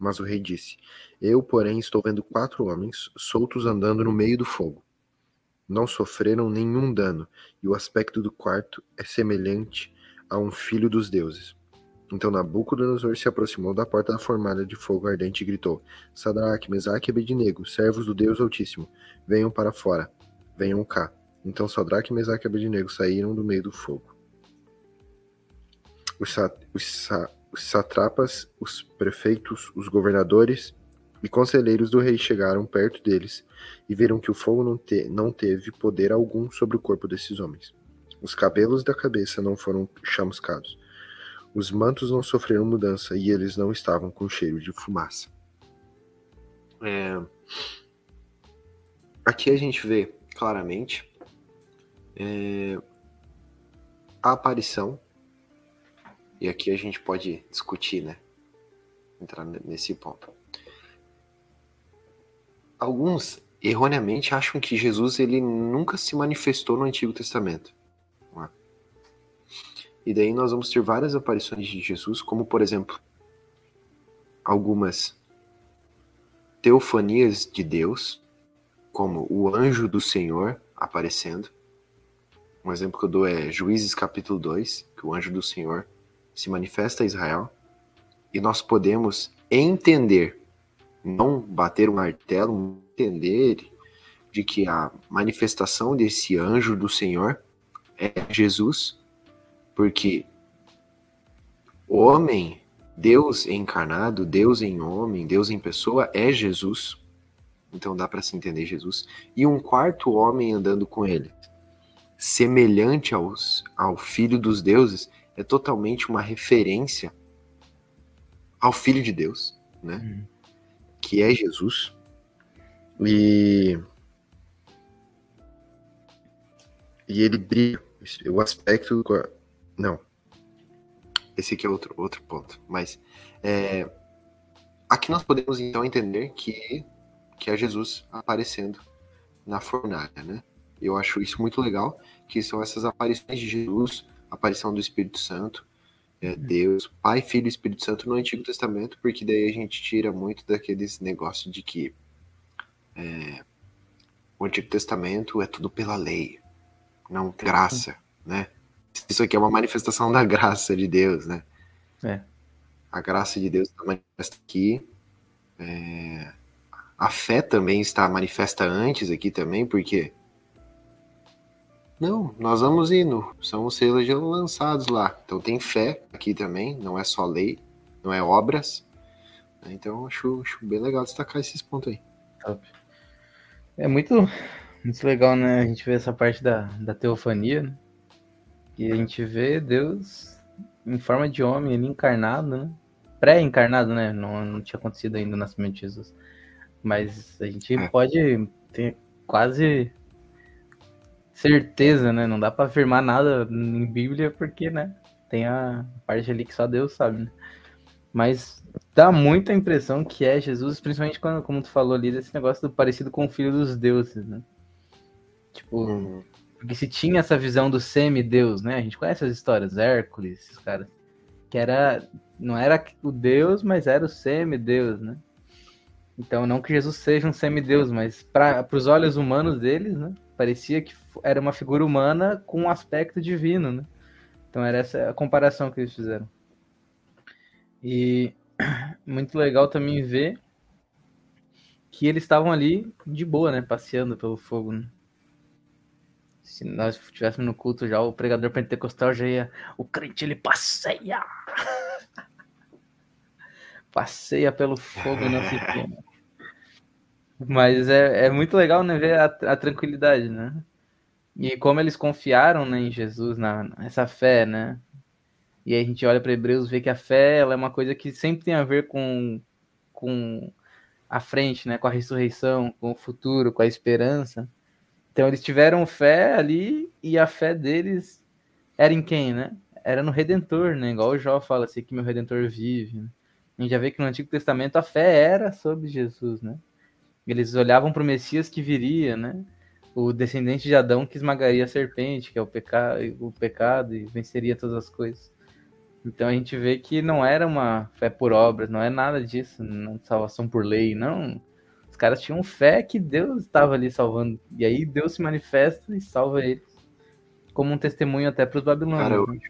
Mas o rei disse: Eu, porém, estou vendo quatro homens soltos andando no meio do fogo. Não sofreram nenhum dano, e o aspecto do quarto é semelhante a um filho dos deuses. Então Nabucodonosor se aproximou da porta da fornalha de fogo ardente e gritou: Sadraque, Mesaque e Abednego, servos do Deus Altíssimo, venham para fora venham cá. Então Sadraque, Mesaque e Abednego saíram do meio do fogo. Os, sa os, sa os satrapas, os prefeitos, os governadores e conselheiros do rei chegaram perto deles e viram que o fogo não, te não teve poder algum sobre o corpo desses homens. Os cabelos da cabeça não foram chamuscados. Os mantos não sofreram mudança e eles não estavam com cheiro de fumaça. É... Aqui a gente vê claramente é, a aparição, e aqui a gente pode discutir, né? Entrar nesse ponto. Alguns erroneamente acham que Jesus ele nunca se manifestou no Antigo Testamento. é? E daí nós vamos ter várias aparições de Jesus, como por exemplo, algumas teofanias de Deus, como o anjo do Senhor aparecendo. Um exemplo que eu dou é Juízes capítulo 2, que o anjo do Senhor se manifesta a Israel. E nós podemos entender, não bater um martelo, entender de que a manifestação desse anjo do Senhor é Jesus, porque homem, Deus encarnado, Deus em homem, Deus em pessoa é Jesus. Então dá para se entender Jesus. E um quarto homem andando com ele, semelhante aos, ao Filho dos Deuses, é totalmente uma referência ao Filho de Deus, né? Uhum. Que é Jesus. E. E ele brilha. O aspecto. Não. Esse aqui é outro, outro ponto. Mas. É, aqui nós podemos então entender que que é Jesus aparecendo na fornalha, né? Eu acho isso muito legal, que são essas aparições de Jesus, aparição do Espírito Santo, é, Deus, Pai, Filho e Espírito Santo no Antigo Testamento, porque daí a gente tira muito daqueles negócios de que é, o Antigo Testamento é tudo pela lei, não graça, né? Isso aqui é uma manifestação da graça de Deus, né? É. A graça de Deus está manifesta aqui. É, a fé também está manifesta antes aqui também, porque não, nós vamos indo, são os selos já lançados lá. Então tem fé aqui também, não é só lei, não é obras. Então acho, acho bem legal destacar esses pontos aí. Top. É muito, muito legal, né? A gente vê essa parte da, da teofania, né? E a gente vê Deus em forma de homem, ele encarnado, né? Pré-encarnado, né? Não, não tinha acontecido ainda o nascimento de Jesus. Mas a gente É. pode ter quase certeza, né? Não dá pra afirmar nada em Bíblia porque, né? Tem a parte ali que só Deus sabe, né? Mas dá muita impressão que é Jesus, principalmente quando, como tu falou ali, desse negócio do parecido com o filho dos deuses, né? Tipo, Uhum. porque se tinha essa visão do semideus, né? A gente conhece as histórias, Hércules, esses caras. Que era. Não era o deus, mas era o semideus, né? Então, não que Jesus seja um semideus, mas para os olhos humanos deles, né? Parecia que era uma figura humana com um aspecto divino, né? Então, era essa a comparação que eles fizeram. E [clears throat] muito legal também ver que eles estavam ali de boa, né? Passeando pelo fogo, né? Se nós estivéssemos no culto já, o pregador pentecostal já ia. O crente ele passeia! [laughs] passeia pelo fogo e não se queima. Mas é, é muito legal né, ver a, a tranquilidade, né? E como eles confiaram né, em Jesus, na, nessa fé, né? E aí a gente olha para Hebreus e vê que a fé ela é uma coisa que sempre tem a ver com, com a frente, né? Com a ressurreição, com o futuro, com a esperança. Então eles tiveram fé ali e a fé deles era em quem, né? Era no Redentor, né? Igual o Jó fala assim que meu Redentor vive. Né? A gente já vê que no Antigo Testamento a fé era sobre Jesus, né? Eles olhavam para o Messias que viria, né? O descendente de Adão que esmagaria a serpente, que é o, peca... o pecado, e venceria todas as coisas. Então a gente vê que não era uma fé por obras, não é nada disso, não salvação por lei, não. Os caras tinham fé que Deus estava ali salvando. E aí Deus se manifesta e salva eles. Como um testemunho até para os babilônios. Cara, eu... Né?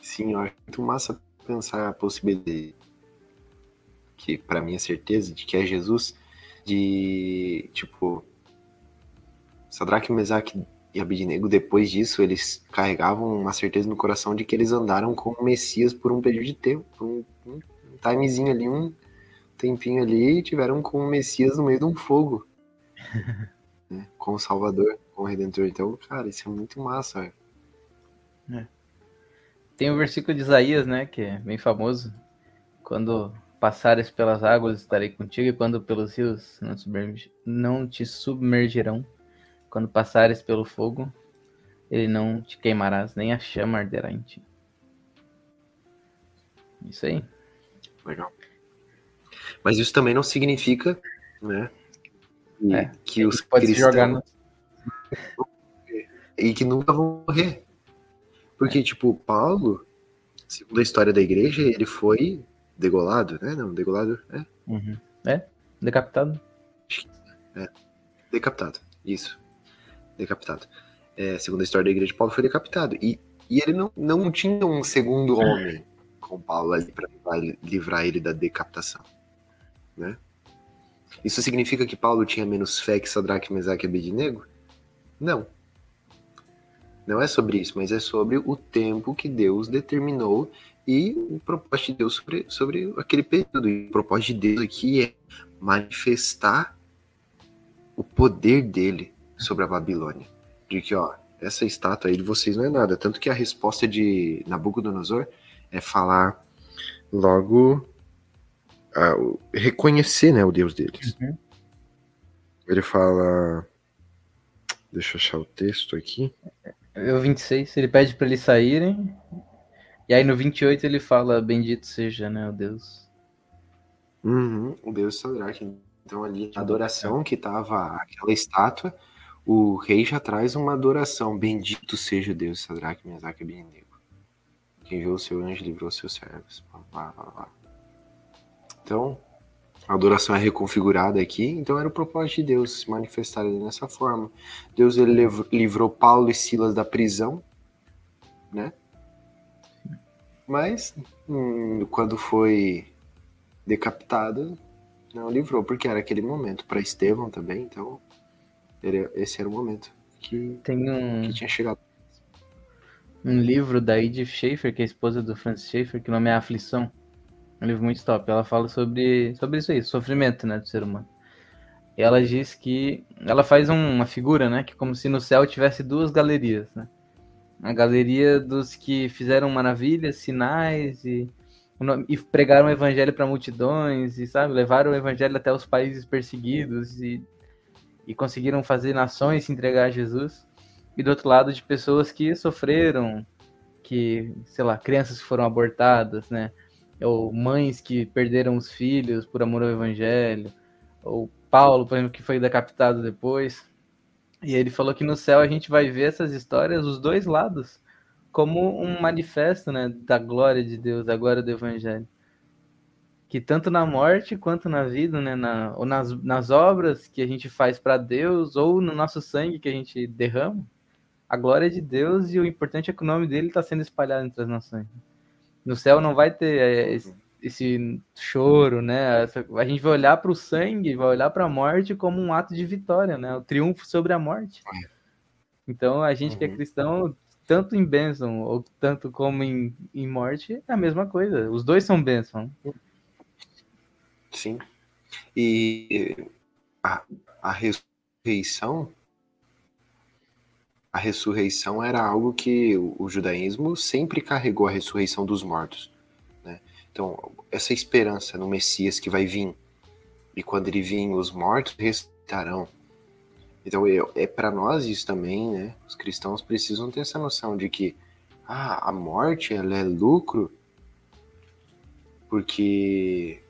Sim, eu acho muito massa pensar a possibilidade que para mim é certeza de que é Jesus de tipo Sadraque, Mesaque e Abidnego depois disso eles carregavam uma certeza no coração de que eles andaram com o Messias por um período de tempo, um, um timezinho ali, um tempinho ali e tiveram com o Messias no meio de um fogo. [laughs] né? Com o Salvador, com o Redentor. Então, cara, isso é muito massa. É. Tem o um versículo de Isaías, né, que é bem famoso. Quando passares pelas águas, estarei contigo, e quando pelos rios não, não te submergirão. Quando passares pelo fogo, ele não te queimarás, nem a chama arderá em ti. Isso aí. Legal. Mas isso também não significa, né, que, é, que os cristãos jogar no... e que nunca vão morrer. Porque, é. tipo, Paulo, segundo a história da igreja, ele foi degolado, né? Não, degolado, é? Uhum. É, decapitado. É, decapitado, isso. Decapitado. É, segundo a história da igreja, Paulo foi decapitado. E, e ele não, não tinha um segundo homem com Paulo ali para livrar ele da decapitação, né? Isso significa que Paulo tinha menos fé que Sadraque, Mesaque e Abednego? Não. Não é sobre isso, mas é sobre o tempo que Deus determinou e o propósito de Deus sobre, sobre aquele período. E o propósito de Deus aqui é manifestar o poder dele sobre a Babilônia. De que, ó, essa estátua aí de vocês não é nada. Tanto que a resposta de Nabucodonosor é falar logo. Uh, reconhecer né, o Deus deles. Uhum. Ele fala. Deixa eu achar o texto aqui. O 26, ele pede para eles saírem. E aí no 28 ele fala: Bendito seja, né, o Deus. Uhum, o Deus Sadraque. Então ali a adoração que tava aquela estátua, o rei já traz uma adoração. Bendito seja o Deus Sadraque, Mesaque e Abednego. Quem viu o seu anjo livrou seus servos. Então, a adoração é reconfigurada aqui, então era o propósito de Deus se manifestar dessa forma. Deus ele livrou Paulo e Silas da prisão, né? Mas hum, quando foi decapitado, não livrou, porque era aquele momento para Estevão também, então esse era o momento que, Tem um... que tinha chegado. Um livro da Edith Schaefer, que é a esposa do Francis Schaefer, que o nome é Aflição um livro muito top. Ela fala sobre, sobre isso aí, sofrimento, né, do ser humano. E ela diz que ela faz um, uma figura, né, que como se no céu tivesse duas galerias, né? A galeria dos que fizeram maravilhas, sinais e, e pregaram o evangelho para multidões e sabe, levaram o evangelho até os países perseguidos e, e conseguiram fazer nações se entregar a Jesus. E do outro lado de pessoas que sofreram, que, sei lá, crianças que foram abortadas, né? ou mães que perderam os filhos por amor ao evangelho, ou Paulo, por exemplo, que foi decapitado depois. E ele falou que no céu a gente vai ver essas histórias, os dois lados, como um manifesto né, da glória de Deus, da glória do evangelho. Que tanto na morte quanto na vida, né, na, ou nas, nas obras que a gente faz para Deus, ou no nosso sangue que a gente derrama, a glória de Deus e o importante é que o nome dele está sendo espalhado entre as nações. No céu não vai ter é, esse, choro, né? A gente vai olhar para o sangue, vai olhar para a morte como um ato de vitória, né? O triunfo sobre a morte. Então a gente que é Uhum. cristão, tanto em bênção ou tanto como em, em morte, é a mesma coisa. Os dois são bênção. Sim. E a, a ressurreição a ressurreição era algo que o, o judaísmo sempre carregou a ressurreição dos mortos. Então, essa esperança no Messias que vai vir, e quando ele vir, os mortos ressuscitarão. Então, é, para nós isso também, né? Os cristãos precisam ter essa noção de que ah, a morte ela é lucro porque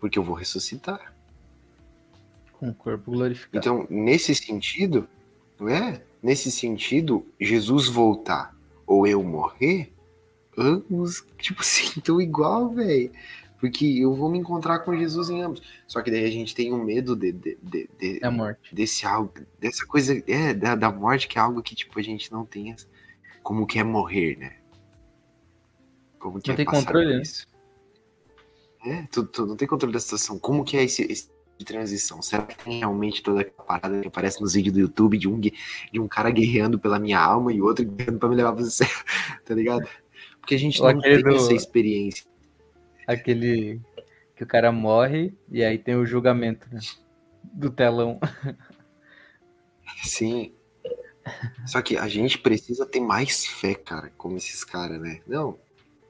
porque eu vou ressuscitar. Com o corpo glorificado. Então, nesse sentido, é? Nesse sentido, Jesus voltar ou eu morrer, ambos, tipo [laughs] assim, estão igual, velho. Porque eu vou me encontrar com Jesus em ambos. Só que daí a gente tem um medo de, de, de, de- É a morte. desse algo, dessa coisa, é, da, da morte, que é algo que, tipo, a gente não tem como que é morrer, né? Como que Não é tem controle, por né? isso. É, tu, tu não tem controle da situação. Como que é esse, esse de transição? Será que tem realmente toda aquela parada que aparece nos vídeos do YouTube de um, de um cara guerreando pela minha alma e outro guerreando pra me levar pro céu, [laughs] tá ligado? Porque a gente Ou não tem do- essa experiência. Aquele que o cara morre e aí tem o julgamento né? do telão. Sim. Só que a gente precisa ter mais fé, cara, como esses caras, né? Não,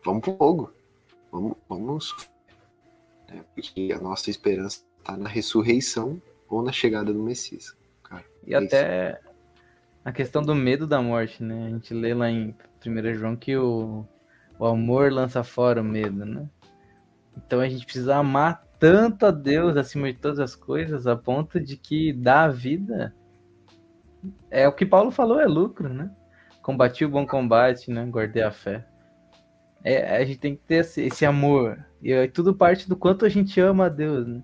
vamos pro fogo. Vamos, vamos né? Porque a nossa esperança tá na ressurreição ou na chegada do Messias. Cara, E é até a questão do medo da morte, né? A gente lê lá em 1 João que o, o amor lança fora o medo, né? Então a gente precisa amar tanto a Deus acima de todas as coisas, a ponto de que dar a vida é o que Paulo falou, é lucro, né? Combati o bom combate, né? Guardei a fé. É, a gente tem que ter esse, esse amor. E é tudo parte do quanto a gente ama a Deus, né?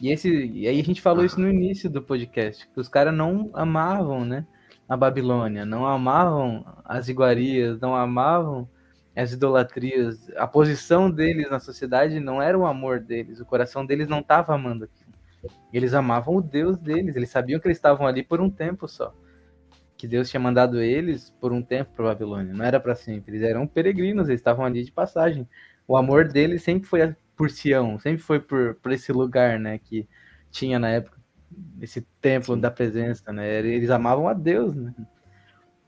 E, esse, e aí a gente falou isso no início do podcast, que os caras não amavam, né? A Babilônia, não amavam as iguarias, não amavam as idolatrias. A posição deles na sociedade não era o amor deles, o coração deles não estava amando aquilo. Eles amavam o Deus deles, eles sabiam que eles estavam ali por um tempo só. Que Deus tinha mandado eles por um tempo para Babilônia, não era para sempre. Eles eram peregrinos, eles estavam ali de passagem. O amor deles sempre foi por Sião, sempre foi por, por esse lugar, né, que tinha na época esse templo da presença, né? Eles amavam a Deus, né?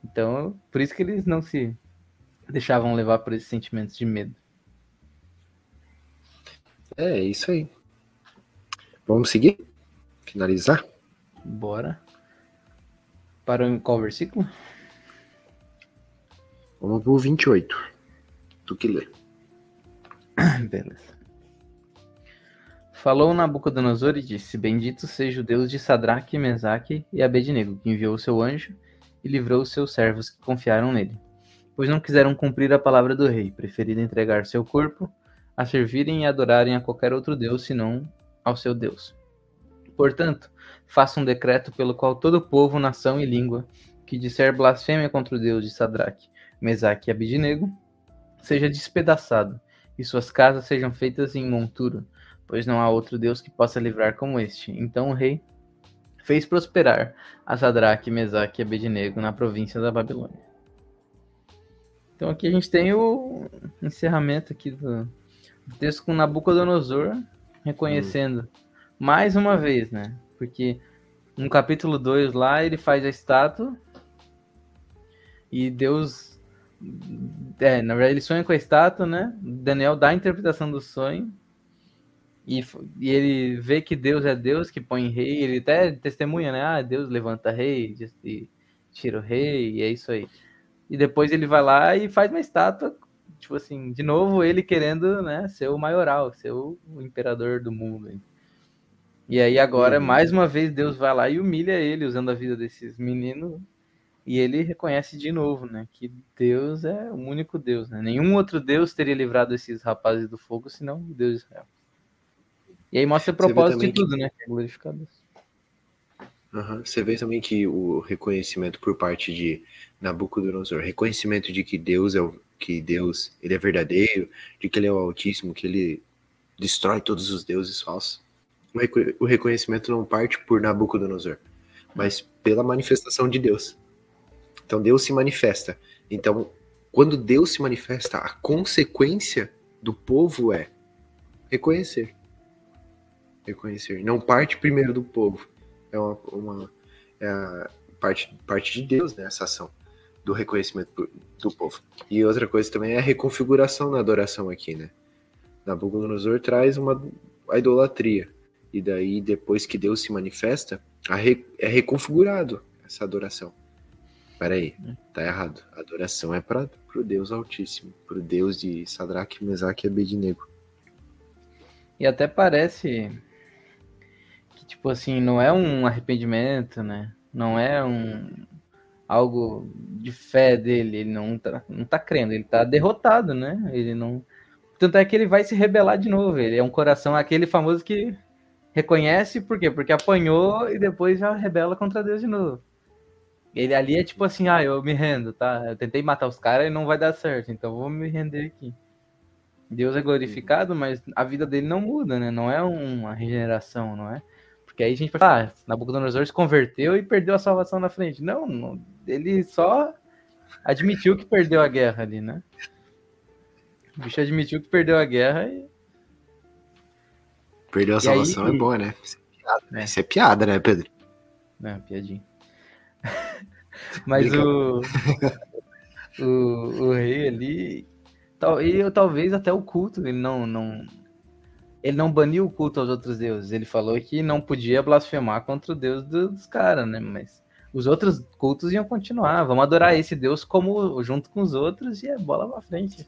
Então, por isso que eles não se deixavam levar por esses sentimentos de medo. É, é isso aí. Vamos seguir? Finalizar? Bora. Para o- qual versículo? Vamos pro 28. Tu que lê. [coughs] Beleza. Falou Nabucodonosor e disse: Bendito seja o Deus de Sadraque, Mesaque e Abednego, que enviou o seu anjo e livrou os seus servos que confiaram nele. Pois não quiseram cumprir a palavra do rei, preferindo entregar seu corpo a servirem e adorarem a qualquer outro Deus senão ao seu Deus. Portanto, faça um decreto pelo qual todo povo, nação e língua que disser blasfêmia contra o Deus de Sadraque, Mesaque e Abednego seja despedaçado e suas casas sejam feitas em monturo, pois não há outro Deus que possa livrar como este. Então o rei fez prosperar a Sadraque, Mesaque e Abednego na província da Babilônia. Então aqui a gente tem o encerramento aqui do texto com Nabucodonosor reconhecendo mais uma vez, né? Porque no capítulo 2 lá ele faz a estátua e Deus é, na verdade ele sonha com a estátua, né? Daniel dá a interpretação do sonho e, e ele vê que Deus é Deus que põe rei, ele até testemunha, né? Ah, Deus levanta rei e tira o rei, e é isso aí. E depois ele vai lá e faz uma estátua, tipo assim, de novo ele querendo, né, ser o maioral, ser o, imperador do mundo. hein. E aí agora, Uhum. mais uma vez, Deus vai lá e humilha ele, usando a vida desses meninos, e ele reconhece de novo, né, que Deus é o único Deus, né? Nenhum outro Deus teria livrado esses rapazes do fogo, senão o Deus de Israel. E aí mostra o propósito de que- tudo, né? Que é glorificar Deus. Aham. Você vê também que o reconhecimento por parte de Nabucodonosor, reconhecimento de que Deus é o que Deus, ele é verdadeiro, de que ele é o Altíssimo, que ele destrói todos os deuses falsos. O reconhecimento não parte por Nabucodonosor, mas pela manifestação de Deus. Então Deus se manifesta. Então, quando Deus se manifesta, a consequência do povo é reconhecer. Reconhecer. Não parte primeiro do povo. É uma, uma é parte, parte de Deus, né? Essa ação do reconhecimento do povo. E outra coisa também é a reconfiguração na adoração aqui, né? Nabucodonosor traz uma a idolatria. E daí, depois que Deus se manifesta, re, é reconfigurado essa adoração. Peraí, tá errado. A adoração é para o Deus Altíssimo, para o Deus de Sadraque, Mesaque e Abednego. E até parece que, tipo assim, não é um arrependimento, né? Não é um algo de fé dele, ele não tá, não tá crendo, ele tá derrotado, né? Ele não. Tanto é que ele vai se rebelar de novo. Ele é um coração aquele famoso que reconhece, por quê? Porque apanhou e depois já rebela contra Deus de novo. Ele ali é tipo assim, ah, eu me rendo, tá? Eu tentei matar os caras e não vai dar certo, então vou me render aqui. Deus é glorificado, mas a vida dele não muda, né? Não é uma regeneração, não é? Porque aí a gente fala, ah, Nabucodonosor se converteu e perdeu a salvação na frente. Não, não, ele só admitiu que perdeu a guerra ali, né? O bicho admitiu que perdeu a guerra e. Perdeu a salvação aí... é boa, né? Isso é, piada, é. Isso é piada, né, Pedro? É, piadinha. [laughs] Mas o, o, o rei ali. Tal, e talvez até o culto, ele não, não. Ele não baniu o culto aos outros deuses. Ele falou que não podia blasfemar contra o deus dos caras, né? Mas os outros cultos iam continuar. Vamos adorar esse deus como junto com os outros e é bola pra frente.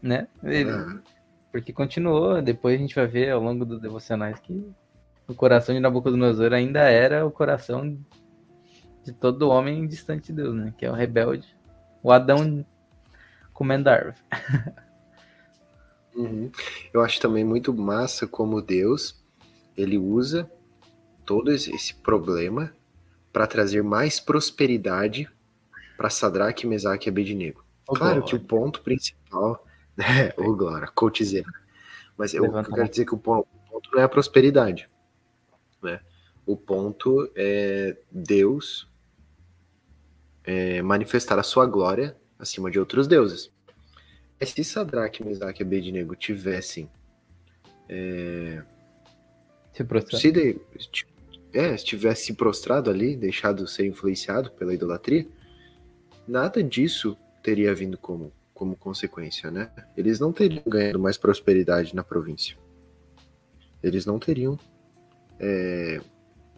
Né? Ele, porque continuou. Depois a gente vai ver ao longo dos devocionais que o coração de Nabucodonosor ainda era o coração de todo homem distante de Deus, né? Que é o rebelde, o Adão comendo árvore. [laughs] Uhum. Eu acho também muito massa como Deus ele usa todo esse problema para trazer mais prosperidade para Sadraque, Mesaque e Abednego. Oh, claro glória. que o ponto principal, [laughs] né, ô glória, coachzeira. Mas eu, eu quero dizer que o ponto, o ponto não é a prosperidade, né? O ponto é Deus é, manifestar a sua glória acima de outros deuses. Se Sadraque, Mesaque e Abednego tivessem é, se, se, de, é, se tivesse se prostrado ali, deixado ser influenciado pela idolatria, nada disso teria vindo como, como consequência, né? Eles não teriam ganhado mais prosperidade na província. Eles não teriam é,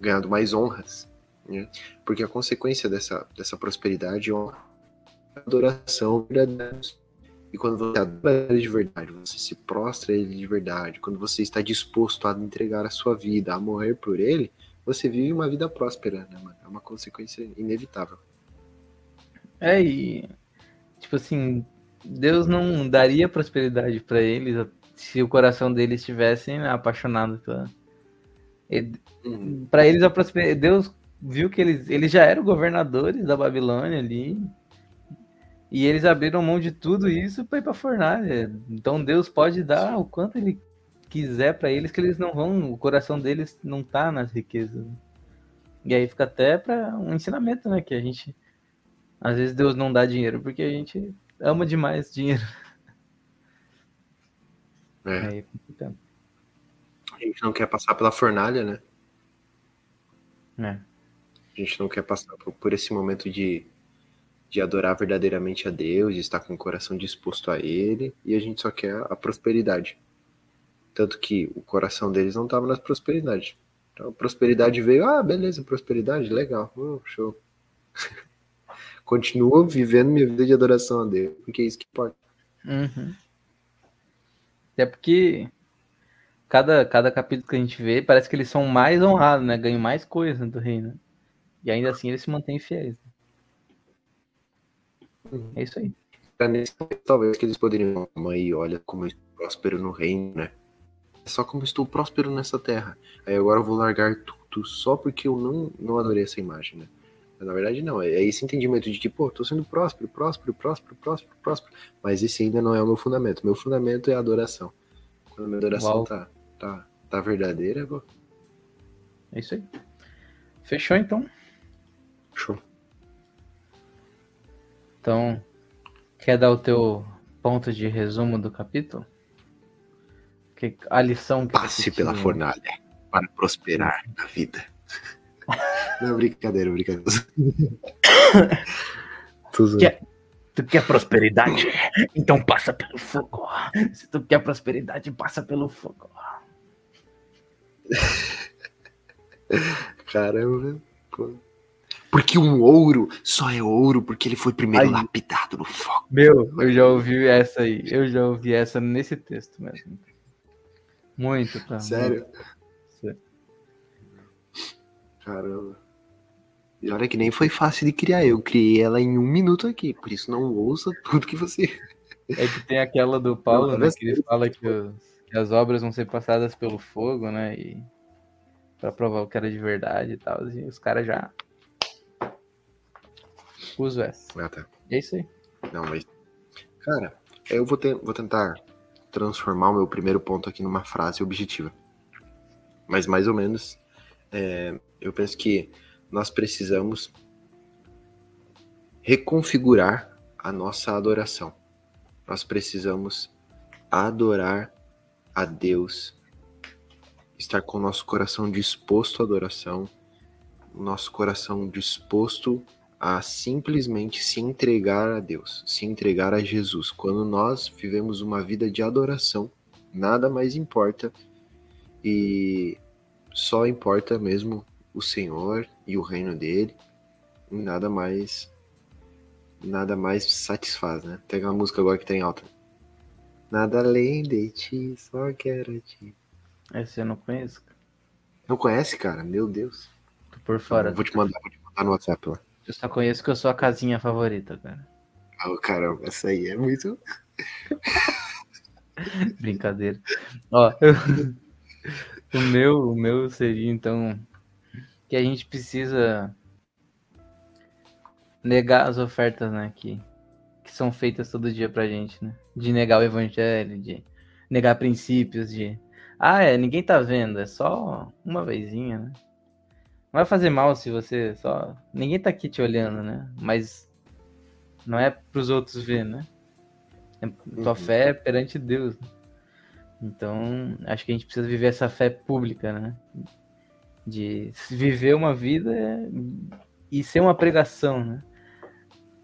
ganhado mais honras né? Porque a consequência dessa, dessa prosperidade é a adoração verdadeira. E quando você adora ele de verdade, você se prostra a ele de verdade, quando você está disposto a entregar a sua vida, a morrer por ele, você vive uma vida próspera, né, mano? É uma consequência inevitável. É, e tipo assim, Deus não daria prosperidade para eles se o coração deles estivesse apaixonado pela. Uhum. Para eles a prosperidade, Deus viu que eles, eles já eram governadores da Babilônia ali. E eles abriram mão de tudo isso para ir para fornalha. Então Deus pode dar o quanto ele quiser para eles que eles não vão, o coração deles não tá nas riquezas. E aí fica até para um ensinamento, né, que a gente às vezes Deus não dá dinheiro porque a gente ama demais dinheiro. É. Aí, a gente não quer passar pela fornalha, né? É. A gente não quer passar por esse momento de, de adorar verdadeiramente a Deus, de estar com o coração disposto a Ele, e a gente só quer a prosperidade. Tanto que o coração deles não estava na prosperidade. Então a prosperidade veio, ah, beleza, prosperidade, legal, oh, show. [laughs] Continuo vivendo minha vida de adoração a Deus, porque é isso que importa. Uhum. Até porque cada, cada capítulo que a gente vê, parece que eles são mais honrados, né? Ganham mais coisa do reino. E ainda assim eles se mantêm fiéis. É isso aí. nesse talvez que eles poderiam, aí, olha como eu estou próspero no reino, né? É só como estou próspero nessa terra. Aí agora eu vou largar tudo só porque eu não, não adorei essa imagem, né? Mas, na verdade, não. É, é esse entendimento de que, pô, tô sendo próspero, próspero, próspero, próspero, próspero. Mas esse ainda não é o meu fundamento. Meu fundamento é a adoração. Quando a minha adoração tá, tá, tá verdadeira, pô. É isso aí. Fechou então. Show. Então, quer dar o teu ponto de resumo do capítulo? Que, a lição que Passe pela fornalha para prosperar na vida. [laughs] Não, brincadeira, brincadeira. Tô zoando. Que- Tu quer prosperidade? Então passa pelo fogo. Se tu quer prosperidade, passa pelo fogo. [laughs] Caramba. Porque um ouro só é ouro porque ele foi primeiro lapidado no fogo. Meu, eu já ouvi essa aí. Eu já ouvi essa nesse texto mesmo. Muito, tá? Sério? Sério. Caramba. E olha que nem foi fácil de criar. Eu criei ela em um minuto aqui. Por isso não ouça tudo que você. [laughs] É que tem aquela do Paulo, Não, né? Que ele fala que, os- que as obras vão ser passadas pelo fogo, né? E pra provar o que era de verdade e tal. E os caras já. Uso essa. Ah, tá. É isso aí. Não, mas. Cara, eu vou, ter, vou tentar transformar o meu primeiro ponto aqui numa frase objetiva. Mas mais ou menos, é, eu penso que nós precisamos reconfigurar a nossa adoração. Nós precisamos adorar a Deus, estar com o nosso coração disposto à adoração, nosso coração disposto a simplesmente se entregar a Deus, se entregar a Jesus. Quando nós vivemos uma vida de adoração, nada mais importa e só importa mesmo o Senhor e o reino dele, e nada mais nada mais satisfaz, né? Tem uma música agora que tem alta. Nada além de ti, só quero ti. Essa eu não conheço. Não conhece, cara? Meu Deus. Tô por fora. Vou te mandar, vou te mandar no WhatsApp lá. Eu só conheço que eu sou a casinha favorita, cara. Oh, caramba, essa aí é muito. [laughs] Brincadeira. Ó, eu- o meu, o meu seria então que a gente precisa negar as ofertas, né, que, que são feitas todo dia pra gente, né? De negar o evangelho, de negar princípios, de ah, é, ninguém tá vendo, é só uma vezinha, né? Não vai fazer mal se você só ninguém tá aqui te olhando, né? Mas não é pros outros ver, né? É tua Uhum. fé é perante Deus. né? Então, acho que a gente precisa viver essa fé pública, né? De viver uma vida e ser uma pregação, né?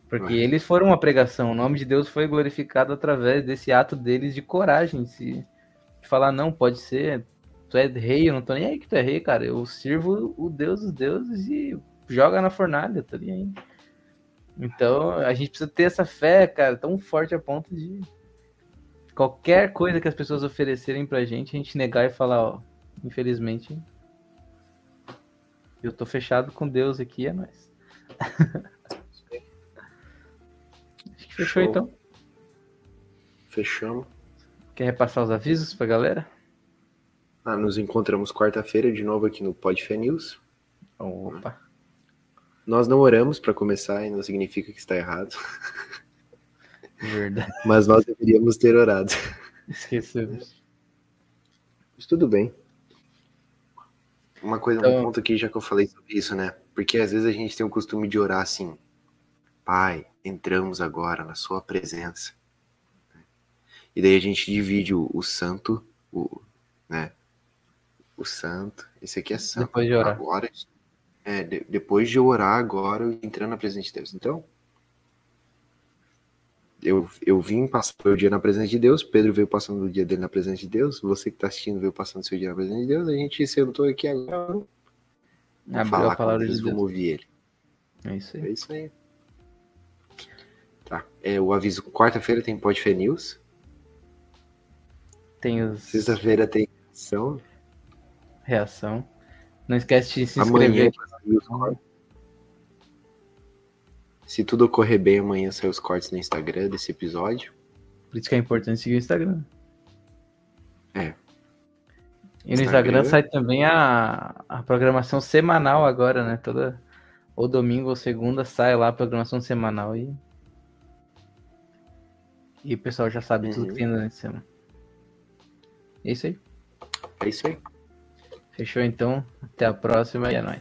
Porque Uhum. eles foram uma pregação, o nome de Deus foi glorificado através desse ato deles de coragem, de, falar, não, pode ser, tu é rei, eu não tô nem aí que tu é rei, cara, eu sirvo o Deus dos deuses e joga na fornalha, tá nem aí. Então, a gente precisa ter essa fé, cara, tão forte a ponto de qualquer coisa que as pessoas oferecerem pra gente, a gente negar e falar, ó, infelizmente, eu tô fechado com Deus aqui, é nóis. [laughs] Acho que fechou Show. então. Fechamos. Quer repassar os avisos pra galera? Ah, nos encontramos quarta-feira de novo aqui no Podfé News. Opa. Nós não oramos para começar e não significa que está errado, Verdade. [laughs] mas nós deveríamos ter orado. Esquecemos. Mas tudo bem. Uma coisa, Então- um ponto aqui já que eu falei sobre isso, né? Porque às vezes a gente tem o costume de orar assim: Pai, entramos agora na Sua presença. E daí a gente divide o, o santo, o, né? O santo. Esse aqui é santo. Depois de orar. Agora, é, de- depois de orar, agora eu entrando na presença de Deus. Então, eu, eu vim passar o dia na presença de Deus, Pedro veio passando o dia dele na presença de Deus, você que está assistindo veio passando o seu dia na presença de Deus, a gente sentou aqui agora. Abriu falar a palavra Deus, de Deus. vamos ouvir ele. É isso aí. É isso aí. Tá. É, o aviso, quarta-feira tem Podfé News, Tem os sexta-feira tem ação, reação. Não esquece de se inscrever. Se tudo ocorrer bem, amanhã sai os cortes no Instagram desse episódio. Por isso que é importante seguir o Instagram. É. E no Instagram Instagram. sai também a, a programação semanal agora, né? Toda ou domingo ou segunda sai lá a programação semanal e e o pessoal já sabe tudo Uhum. que tem durante a semana. É isso aí. É isso aí. Fechou então. Até a próxima e é nóis.